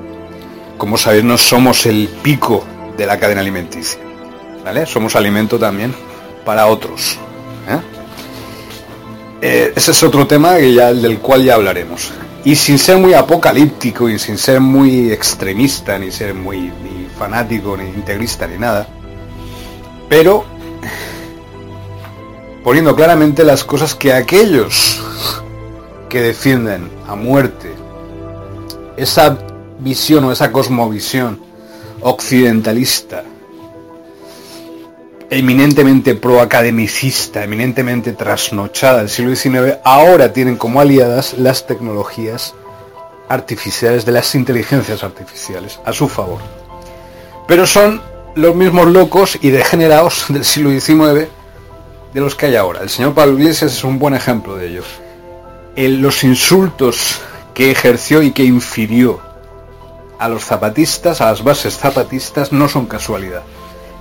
como sabéis, no somos el pico de la cadena alimenticia. ¿Vale? Somos alimento también para otros. ¿eh? Eh, ese es otro tema del cual ya hablaremos. Y sin ser muy apocalíptico y sin ser muy extremista, ni ser muy fanático, ni integrista, ni nada. Pero poniendo claramente las cosas que aquellos que defienden a muerte esa visión o esa cosmovisión occidentalista, eminentemente proacademicista, eminentemente trasnochada del siglo XIX, ahora tienen como aliadas las tecnologías artificiales de las inteligencias artificiales a su favor. Pero son los mismos locos y degenerados del siglo XIX de los que hay ahora. El señor Pablo Iglesias es un buen ejemplo de ello. los insultos que ejerció y que infirió a los zapatistas, a las bases zapatistas, no son casualidad.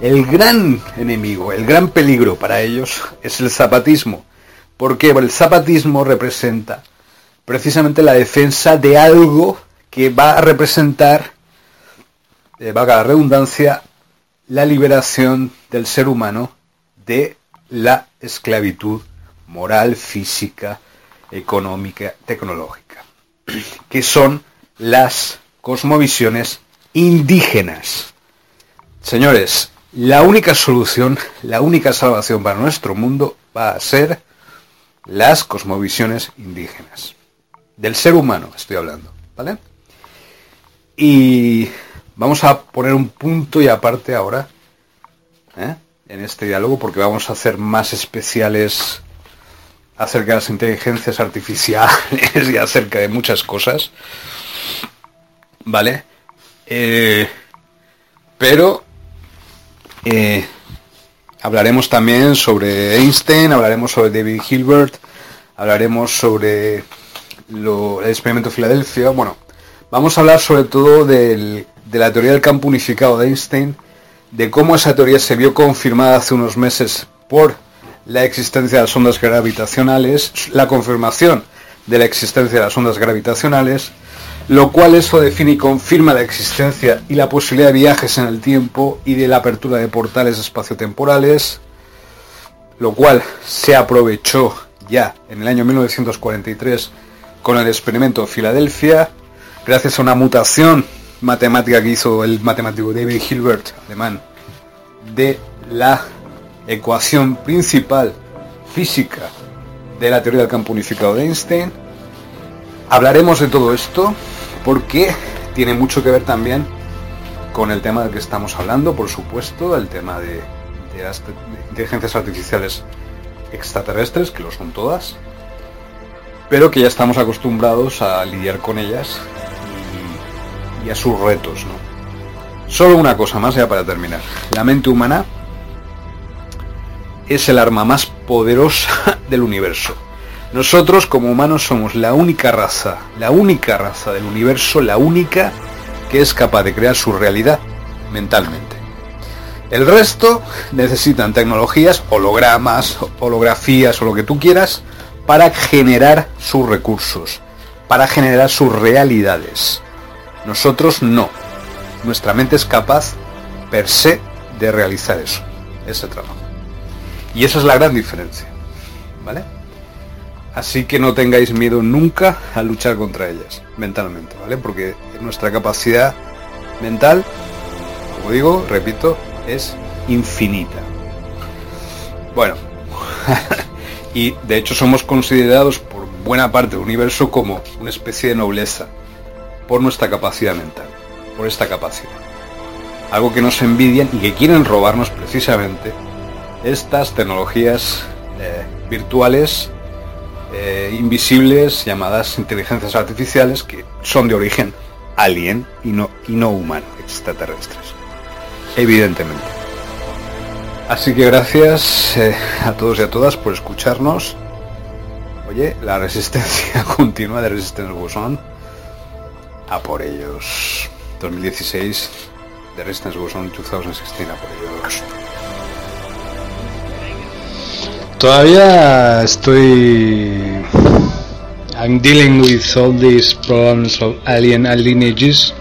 El gran enemigo, el gran peligro para ellos es el zapatismo, porque el zapatismo representa precisamente la defensa de algo que va a representar eh, valga la redundancia, la liberación del ser humano de la esclavitud moral, física, económica, tecnológica, que son las cosmovisiones indígenas. Señores, la única solución, la única salvación para nuestro mundo va a ser las cosmovisiones indígenas. Del ser humano estoy hablando, ¿vale? Y Vamos a poner un punto y aparte ahora ¿eh? en este diálogo porque vamos a hacer más especiales acerca de las inteligencias artificiales y acerca de muchas cosas. ¿Vale? Eh, pero eh, hablaremos también sobre Einstein, hablaremos sobre David Hilbert, hablaremos sobre el experimento de Filadelfia. Bueno, vamos a hablar sobre todo del de la teoría del campo unificado de Einstein, de cómo esa teoría se vio confirmada hace unos meses por la existencia de las ondas gravitacionales, la confirmación de la existencia de las ondas gravitacionales, lo cual eso define y confirma la existencia y la posibilidad de viajes en el tiempo y de la apertura de portales espaciotemporales, lo cual se aprovechó ya en el año 1943 con el experimento de Filadelfia, gracias a una mutación matemática que hizo el matemático David Hilbert, alemán, de la ecuación principal física de la teoría del campo unificado de Einstein. Hablaremos de todo esto porque tiene mucho que ver también con el tema del que estamos hablando, por supuesto, el tema de, las inteligencias artificiales extraterrestres, que lo son todas, pero que ya estamos acostumbrados a lidiar con ellas y, a sus retos. ¿no? Solo una cosa más ya para terminar. La mente humana es el arma más poderosa del universo. Nosotros como humanos somos la única raza, la única raza del universo, la única que es capaz de crear su realidad mentalmente. El resto necesitan tecnologías, hologramas, holografías o lo que tú quieras, para generar sus recursos, para generar sus realidades. Nosotros no. Nuestra mente es capaz, per se, de realizar eso, ese trabajo. Y esa es la gran diferencia. ¿Vale? Así que no tengáis miedo nunca a luchar contra ellas, mentalmente, ¿vale? Porque nuestra capacidad mental, como digo, repito, es infinita. Bueno, y de hecho somos considerados por buena parte del universo como una especie de nobleza, por nuestra capacidad mental, por esta capacidad. Algo que nos envidian y que quieren robarnos precisamente estas tecnologías eh, virtuales eh, invisibles llamadas inteligencias artificiales que son de origen alien y no, y no humano, extraterrestres. Evidentemente. Así que gracias eh, a todos y a todas por escucharnos. Oye, la resistencia continua de Resistance Goes A por ellos. 2016 de Resistance Goes 2016 a por ellos. Todavía estoy. I'm dealing with all these problems of alien lineages.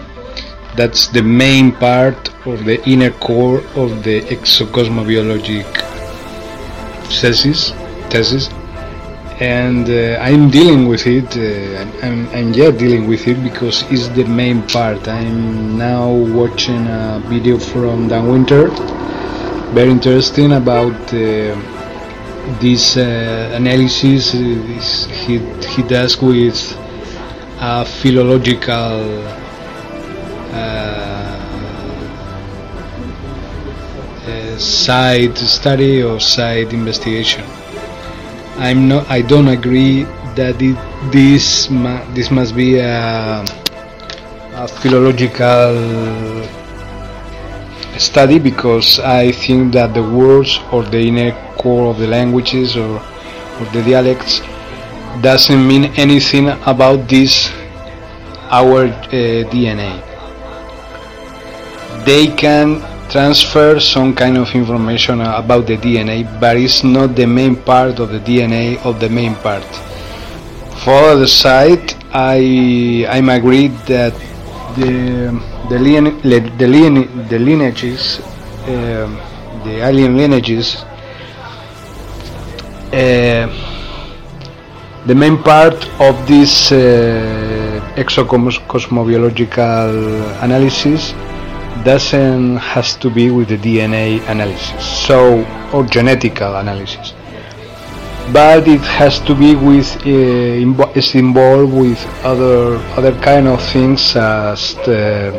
That's the main part of the inner core of the exocosmobiologic thesis. thesis. And uh, I'm dealing with it, uh, I'm, I'm yet dealing with it because it's the main part. I'm now watching a video from Dan Winter, very interesting about. Uh, this uh, analysis this he, he does with a philological uh, side study or side investigation. I'm not. I don't agree that it, this this must be a, a philological study because I think that the words or the inner core of the languages or, or the dialects doesn't mean anything about this our uh, DNA. They can transfer some kind of information about the DNA, but it's not the main part of the DNA of the main part. For the side, I I'm agreed that the the, line, the, line, the lineages, uh, the alien lineages, uh, the main part of this uh, exocosmobiological analysis doesn't has to be with the DNA analysis, so or genetical analysis but it has to be with uh, is involved with other other kind of things as the,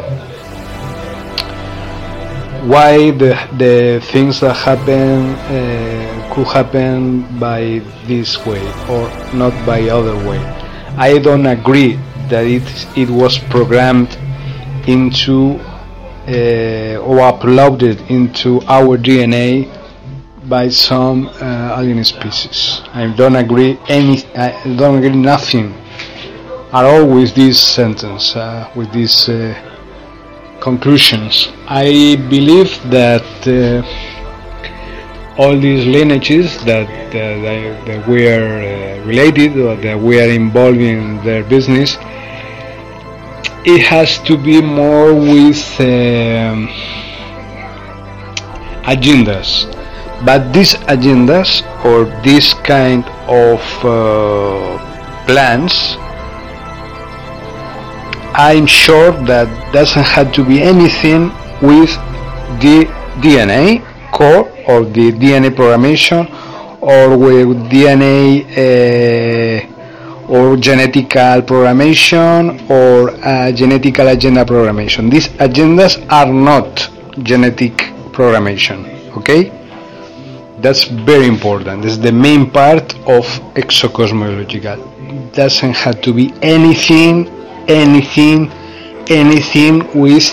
why the the things that happen uh, could happen by this way or not by other way. I don't agree that it it was programmed into or uploaded into our DNA by some uh, alien species. I don't agree any. I don't agree nothing at all with this sentence, uh, with these uh, conclusions. I believe that uh, all these lineages that that, that we are uh, related or that we are involved in their business, it has to be more with um, agendas. But these agendas or this kind of uh, plans I'm sure that doesn't have to be anything with the DNA core or the DNA programmation or with DNA uh, or genetical programmation or uh, genetical agenda programmation. These agendas are not genetic programmation. Okay, that's very important. This is the main part of exocosmological. Doesn't have to be anything, anything, anything with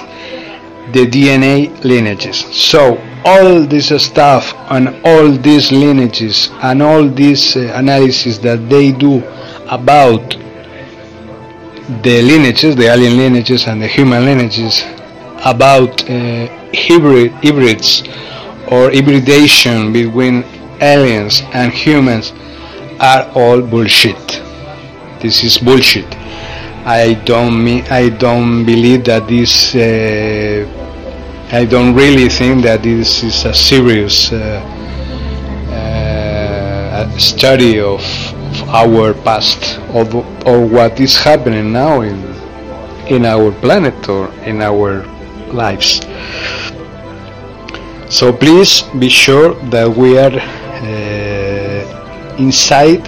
the DNA lineages. So all this stuff and all these lineages and all this uh, analysis that they do about the lineages, the alien lineages and the human lineages, about uh, hybrid hybrids or hybridation between aliens and humans are all bullshit. This is bullshit. I don't mean, I don't believe that this uh, I don't really think that this is a serious uh, uh, study of, of, our past or, or what is happening now in in our planet or in our lives. So please be sure that we are uh, inside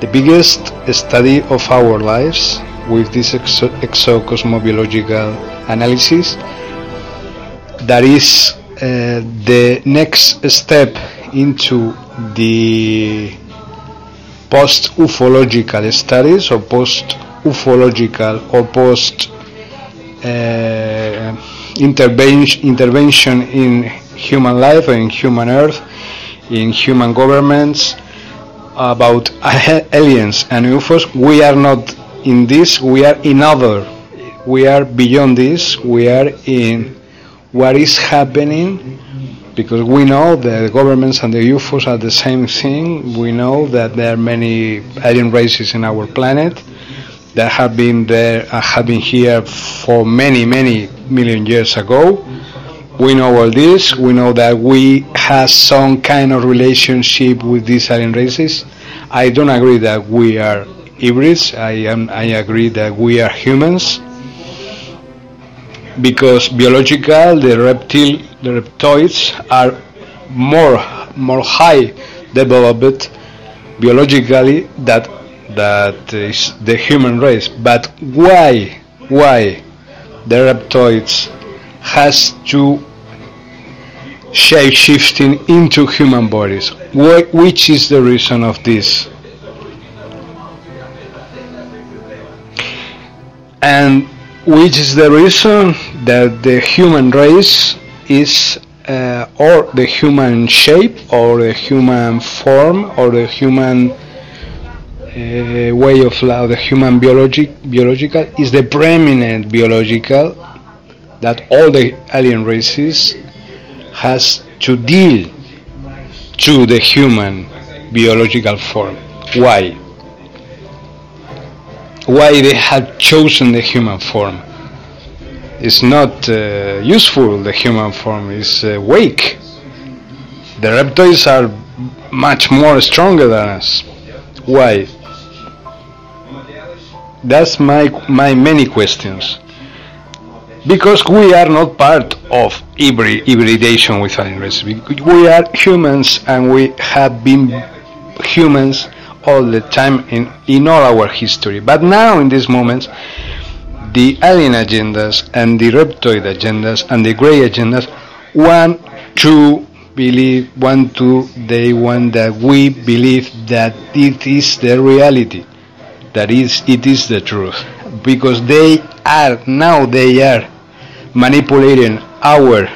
the biggest study of our lives with this exo exocosmobiological analysis that is uh, the next step into the post ufological studies or post ufological or post uh, intervention intervention in human life in human earth in human governments about aliens and UFOs we are not in this. We are in other. We are beyond this. We are in what is happening because we know the governments and the UFOs are the same thing. We know that there are many alien races in our planet that have been there, uh, have been here for many, many million years ago. We know all this. We know that we have some kind of relationship with these alien races. I don't agree that we are hybrids. I am. I agree that we are humans because biological the reptile the reptoids are more more high developed biologically that that is the human race. But why why the reptoids has to shape shifting into human bodies? Wh which is the reason of this? And which is the reason that the human race is uh, or the human shape or the human form or the human uh, way of life, the human biologic, biological is the preeminent biological that all the alien races has to deal to the human biological form. Why? why they have chosen the human form. It's not uh, useful, the human form is uh, weak. The reptiles are much more stronger than us. Why? That's my, my many questions. Because we are not part of hybrid, hybridation with animals. We are humans and we have been humans all the time in, in all our history. But now, in these moments, the alien agendas and the reptoid agendas and the gray agendas want to believe, want to, they want that we believe that it is the reality, that is, it is the truth. Because they are, now they are manipulating our uh,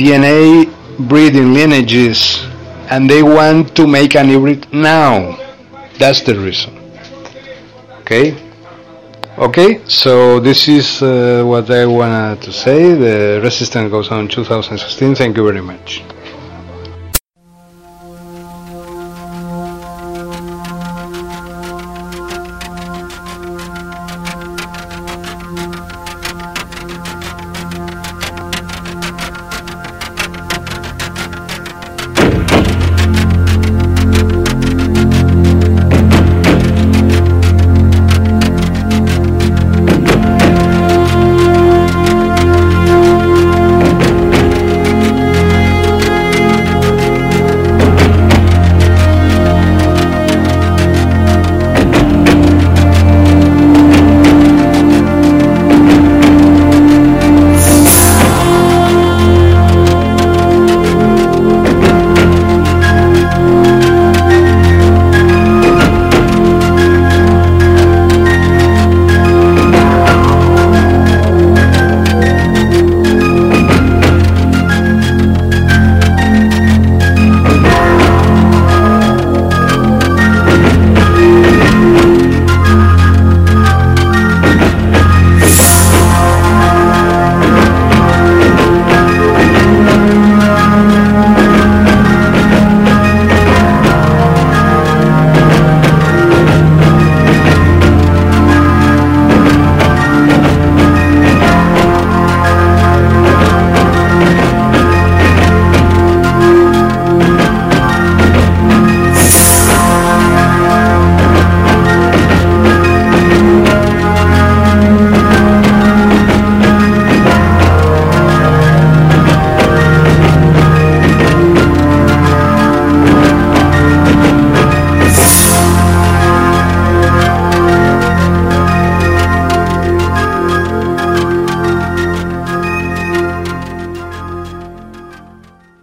DNA breeding lineages and they want to make an hybrid now. That's the reason. Okay? Okay, so this is uh, what I wanted to say. The resistance goes on 2016. Thank you very much.